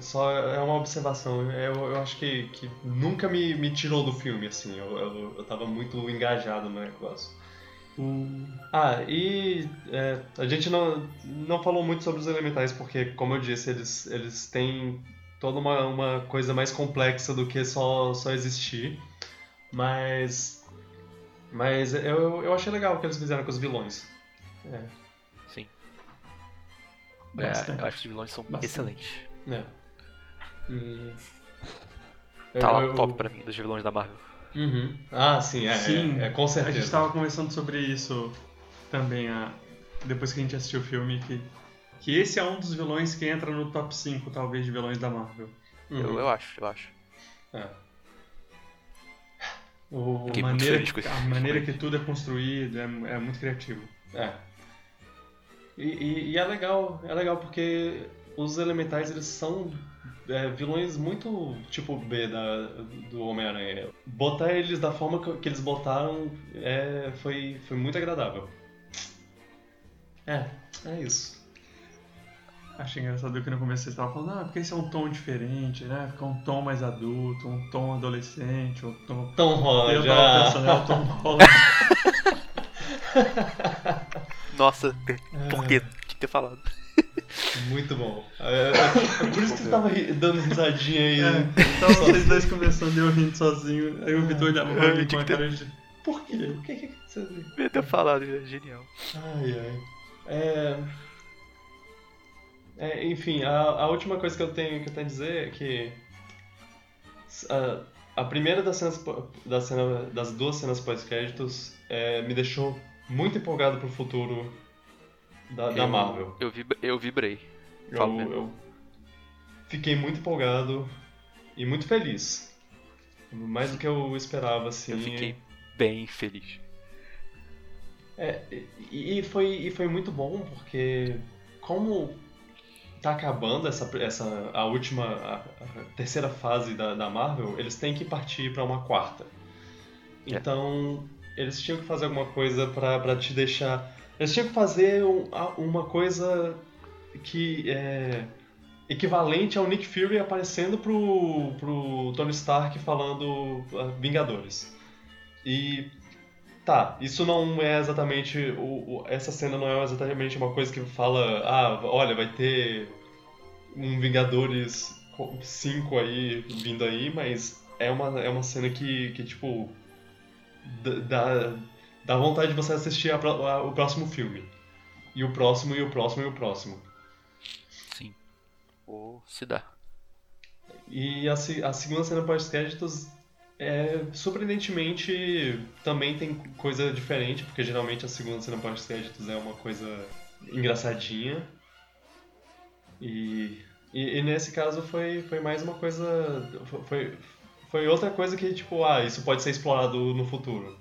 Só é uma observação. Eu, eu acho que, que nunca me, me tirou do filme, assim. Eu, eu, eu tava muito engajado no negócio. Ah, e é, a gente não, não falou muito sobre os elementais, porque, como eu disse, eles, eles têm toda uma, uma coisa mais complexa do que só, só existir. Mas. Mas eu, eu achei legal o que eles fizeram com os vilões. É, Sim. É, eu acho que os vilões são Bastante. excelentes. é. E- Tá eu- lá eu- top pra mim, dos vilões da Marvel. Uhum. Ah, sim, é, Sim, é, é, com A certeza. gente tava conversando sobre isso também a, depois que a gente assistiu o filme, que, que esse é um dos vilões que entra no top 5, talvez, de vilões da Marvel. Uhum. Eu, eu acho, eu acho. É. O, a maneira, esse a maneira que tudo é construído é, é muito criativo. É. E, e- e é legal, é legal porque os elementais eles são é, vilões muito tipo B da, do Homem-Aranha. Botar eles da forma que, que eles botaram é, foi, foi muito agradável. É, é isso. Achei engraçado que no começo você estava falando, ah, porque esse é um tom diferente, né? Fica um tom mais adulto, um tom adolescente, um tom. Tom Holland, Eu tava ah. pensando, é o Tom [LAUGHS] Holland. Nossa, por É. quê? Tinha que ter falado. Muito bom. É, é- é por isso que você tava ri- dando risadinha aí. É, então vocês dois conversando e eu rindo sozinho. Aí o Vitor olhava pra É, mim com a cara de. Por quê? Por que que você... Devia ter falado, é genial. Ai, ai. É... é, enfim, a, a última coisa que eu tenho que eu tenho a dizer é que a, a primeira das cenas, po- da cena, das duas cenas pós-créditos é, me deixou muito empolgado pro futuro da, da Eu- Marvel. Eu, vib eu vibrei. Eu, eu fiquei muito empolgado e muito feliz. Mais do que eu esperava, assim. Eu fiquei bem feliz. É, e, e foi, e foi muito bom porque como tá acabando essa, essa a última, a, a terceira fase da, da Marvel, eles têm que partir para uma quarta. É. Então, eles tinham que fazer alguma coisa pra te deixar... Eles tinham que fazer um- uma coisa que é equivalente ao Nick Fury aparecendo pro, pro Tony Stark falando ah, Vingadores. E Tá, isso não é exatamente. O, o- essa cena não é exatamente uma coisa que fala, ah, olha, vai ter um Vingadores 5 aí vindo aí, mas é uma, é uma cena que, que tipo. dá, dá vontade de você assistir a a- o próximo filme. E o próximo, e o próximo, e o próximo. Sim. Ou se dá. E a, a segunda cena pós-créditos é surpreendentemente também tem coisa diferente, porque geralmente a segunda cena pós-créditos é uma coisa engraçadinha. E, e, e nesse caso foi, foi mais uma coisa. Foi, foi outra coisa que, tipo, ah, isso pode ser explorado no futuro.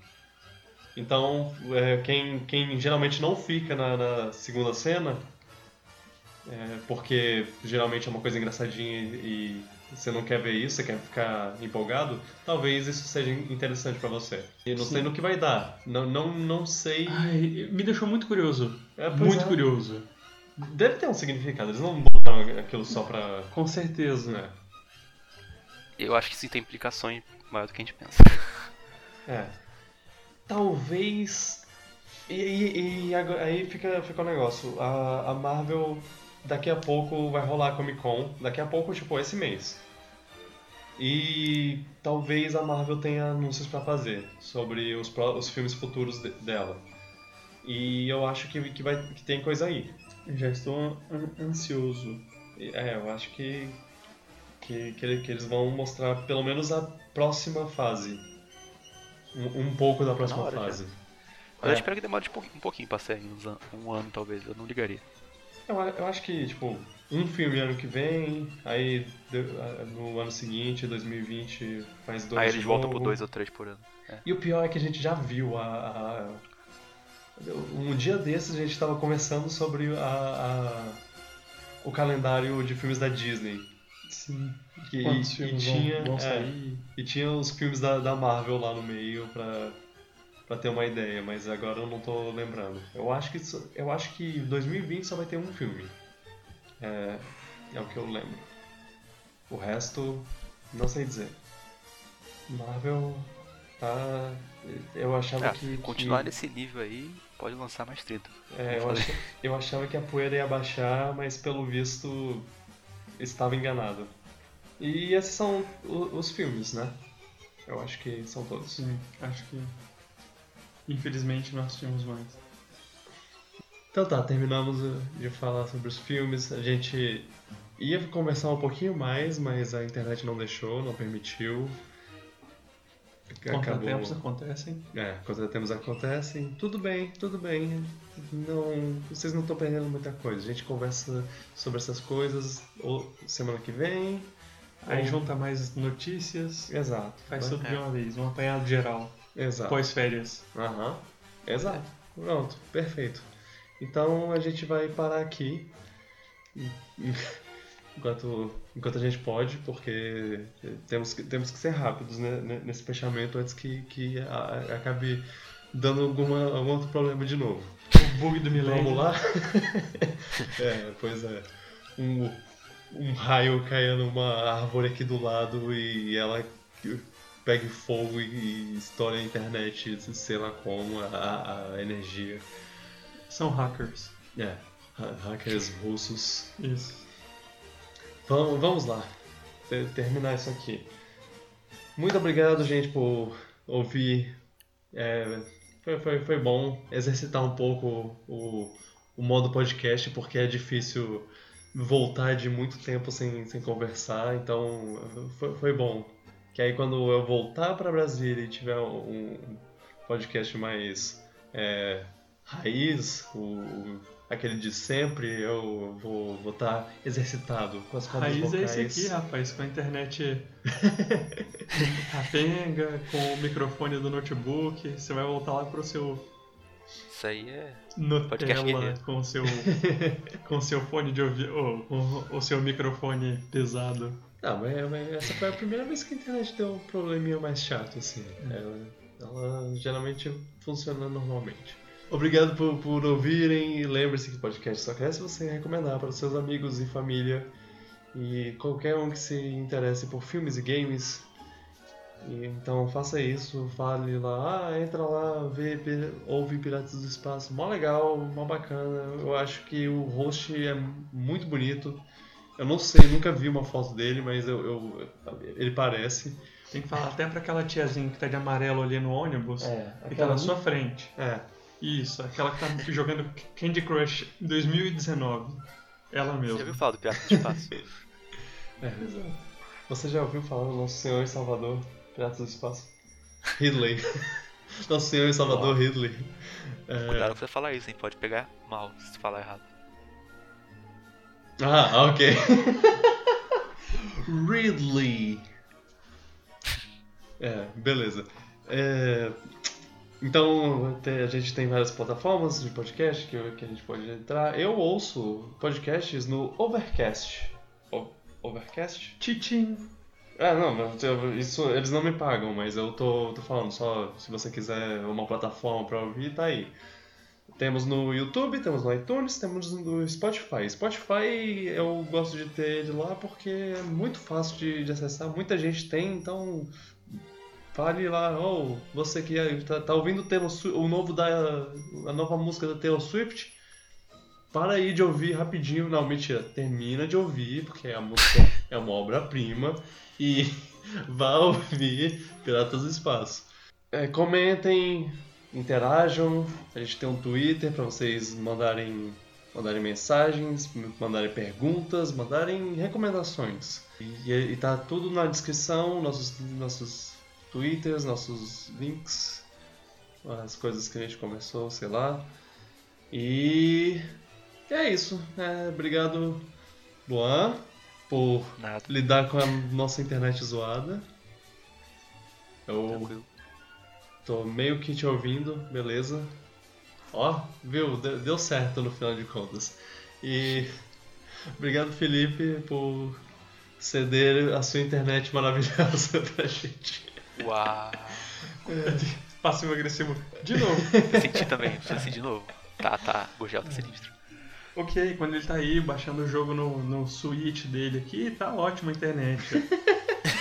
Então, é, quem, quem geralmente não fica na, na segunda cena, é, porque geralmente é uma coisa engraçadinha e, e você não quer ver isso, você quer ficar empolgado, talvez isso seja interessante pra você. E não sei Sim. no que vai dar. Não, não, não sei. Ai, me deixou muito curioso. É, muito é. curioso. Deve ter um significado, eles não botaram aquilo só pra. Com certeza. Né? Eu acho que sim tem implicações maior do que a gente pensa. É. Talvez. E, e- e aí fica, fica o negócio. A, a Marvel daqui a pouco vai rolar a Comic Con. Daqui a pouco, tipo, esse mês. E talvez a Marvel tenha anúncios pra fazer sobre os, os filmes futuros de- dela. E eu acho que, que, vai, que tem coisa aí. Já estou an- ansioso. É, eu acho que, que, que eles vão mostrar pelo menos a próxima fase. Um, um pouco da próxima hora já. fase. Mas É. eu espero que demore um pouquinho pra sair, uns an- um ano talvez, eu não ligaria. Eu, eu acho que, tipo, um filme ano que vem, aí no ano seguinte, 2020, faz dois Aí de eles voltam por dois ou três por ano. E o pior é que a gente já viu a. a- um dia desses a gente estava conversando sobre a, a- o calendário de filmes da Disney. Sim. Que, Quantos e, e tinha, vão é, e tinha os filmes da, da Marvel lá no meio pra, pra ter uma ideia, mas agora eu não tô lembrando. Eu acho que, eu acho que 2020 só vai ter um filme. É, é o que eu lembro. O resto, não sei dizer. Marvel tá. Eu achava Ah, que. continuar que, nesse nível aí, pode lançar mais 30. é, eu, ach- eu achava que a poeira ia baixar, mas pelo visto estava enganado. E esses são os filmes, né? Eu acho que são todos. Sim, acho que. Infelizmente nós tínhamos mais. Então tá, terminamos de falar sobre os filmes. A gente ia conversar um pouquinho mais, mas a internet não deixou, não permitiu. Contratempos acontecem. É, contratempos acontecem. Tudo bem, tudo bem. Não, vocês não estão perdendo muita coisa. A gente conversa sobre essas coisas semana que vem. Aí ou- junta mais notícias, Exato. faz tudo de uma vez, um apanhado geral, Exato. pós-férias. Aham. Exato. Pronto, perfeito. Então a gente vai parar aqui. Enquanto, enquanto a gente pode, porque temos que, temos que ser rápidos né, ne- nesse fechamento antes que, que a- a- acabe dando alguma, algum outro problema de novo. O bug do milênio. Vamos lá? [LAUGHS] é, pois é. Um, um raio caia numa árvore aqui do lado e ela pegue fogo e, e estoure a internet, sei lá como, a, a energia. São hackers. É, ha- hackers russos. Isso. Vamos, vamos lá, ter- terminar isso aqui. Muito obrigado, gente, por ouvir. É, foi, foi, foi bom exercitar um pouco o, o modo podcast, porque é difícil voltar de muito tempo sem, sem conversar, então foi, foi bom. Que aí quando eu voltar para Brasília e tiver um podcast mais é, raiz, o, aquele de sempre, eu vou estar tá exercitado com as cordas Raiz é vocais. esse aqui, rapaz, com a internet [LAUGHS] capenga, com o microfone do notebook. Você vai voltar lá pro seu Isso aí é. Nutella com o seu com o seu fone de ouvido, ou com o seu microfone pesado. Não, mas, mas essa foi a primeira vez que a internet deu um probleminha mais chato, assim. Ela, ela geralmente funciona normalmente. Obrigado por, por ouvirem e lembre-se que o podcast só cresce se você recomendar para os seus amigos e família e qualquer um que se interesse por filmes e games. E, então faça isso, fale lá, ah, entra lá, vê, ouve Piratas do Espaço, mó legal, mó bacana. Eu acho que o host é muito bonito. Eu não sei, nunca vi uma foto dele, mas eu, eu- ele parece. Tem que falar até pra aquela tiazinha que tá de amarelo ali no ônibus. É, que tá na sua frente. É, Isso, aquela que tá jogando Candy Crush 2019. Ela Você já ouviu falar do Pirata do Espaço? [LAUGHS] é. Você já ouviu falar do Nosso Senhor e Salvador, Piratas do Espaço? Ridley. [LAUGHS] Nosso Senhor e Salvador Ridley. É, Cuidado pra você falar isso, hein? Pode pegar mal se falar errado. Ah, ok. [LAUGHS] Ridley. É, beleza. É, então, a gente tem várias plataformas de podcast que, que a gente pode entrar. Eu ouço podcasts no Overcast. O- Overcast? Tchim. Ah, não, eu- isso eles não me pagam, mas eu tô, tô falando só se você quiser uma plataforma pra ouvir, tá aí. Temos no YouTube, temos no iTunes, temos no Spotify. Spotify eu gosto de ter ele lá porque é muito fácil de, de acessar, muita gente tem, então fale lá, oh, você que tá, tá ouvindo o, Taylor o novo da. a nova música da Taylor Swift. Para aí de ouvir rapidinho. Não, mentira, termina de ouvir, porque a música é uma obra-prima. E [LAUGHS] vá ouvir Piratas do Espaço. É, comentem, interajam. A gente tem um Twitter para vocês mandarem, mandarem mensagens, mandarem perguntas, mandarem recomendações. E, e tá tudo na descrição, nossos, nossos Twitters, nossos links, as coisas que a gente conversou, sei lá. E é isso. É, obrigado, Luan, por Nada. lidar com a nossa internet zoada. Eu Tranquilo. tô meio que te ouvindo, beleza? Ó, viu? De- Deu certo no final de contas. E [LAUGHS] obrigado, Felipe, por ceder a sua internet maravilhosa [LAUGHS] pra gente. Uau. Passivo agressivo. De novo. Eu senti também, precisa sentir de novo. Tá, tá. Gurgel tá sinistro. Ok, quando ele tá aí baixando o jogo no, no Switch dele aqui, tá ótima a internet.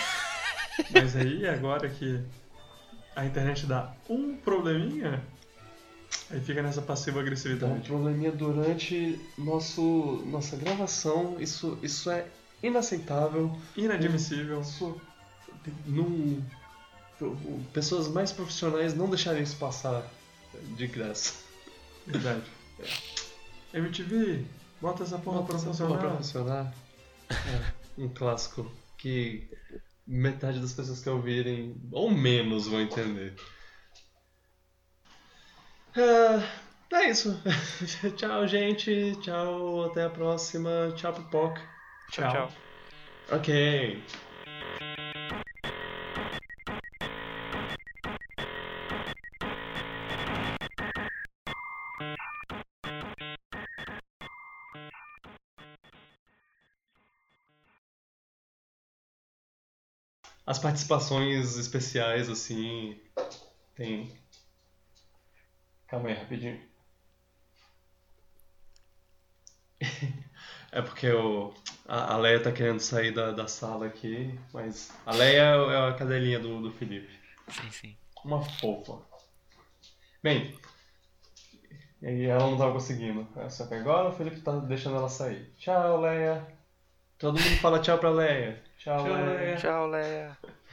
[LAUGHS] Mas aí, agora que a internet dá um probleminha, aí fica nessa passiva Então, um agressividade. probleminha durante nosso, nossa gravação, isso, isso é inaceitável. Inadmissível. Isso não. Pessoas mais profissionais não deixarem isso passar de graça. Verdade. MTV, bota essa porra pra Pra funcionar. pra funcionar. É, um clássico que metade das pessoas que ouvirem, ou menos, vão entender. É, é isso. [LAUGHS] tchau, gente. Tchau, até a próxima. Tchau, pipoca. Tchau, tchau. Ok. As participações especiais, assim, tem. Calma aí, rapidinho. [LAUGHS] É porque o, a, a Leia tá querendo sair da, da sala aqui, mas a Leia é a cadelinha do, do Felipe. Sim, sim. Uma fofa. Bem, e aí ela não tava conseguindo. Só que agora o Felipe tá deixando ela sair. Tchau, Leia. Todo mundo fala tchau pra Leia. 叫嘞叫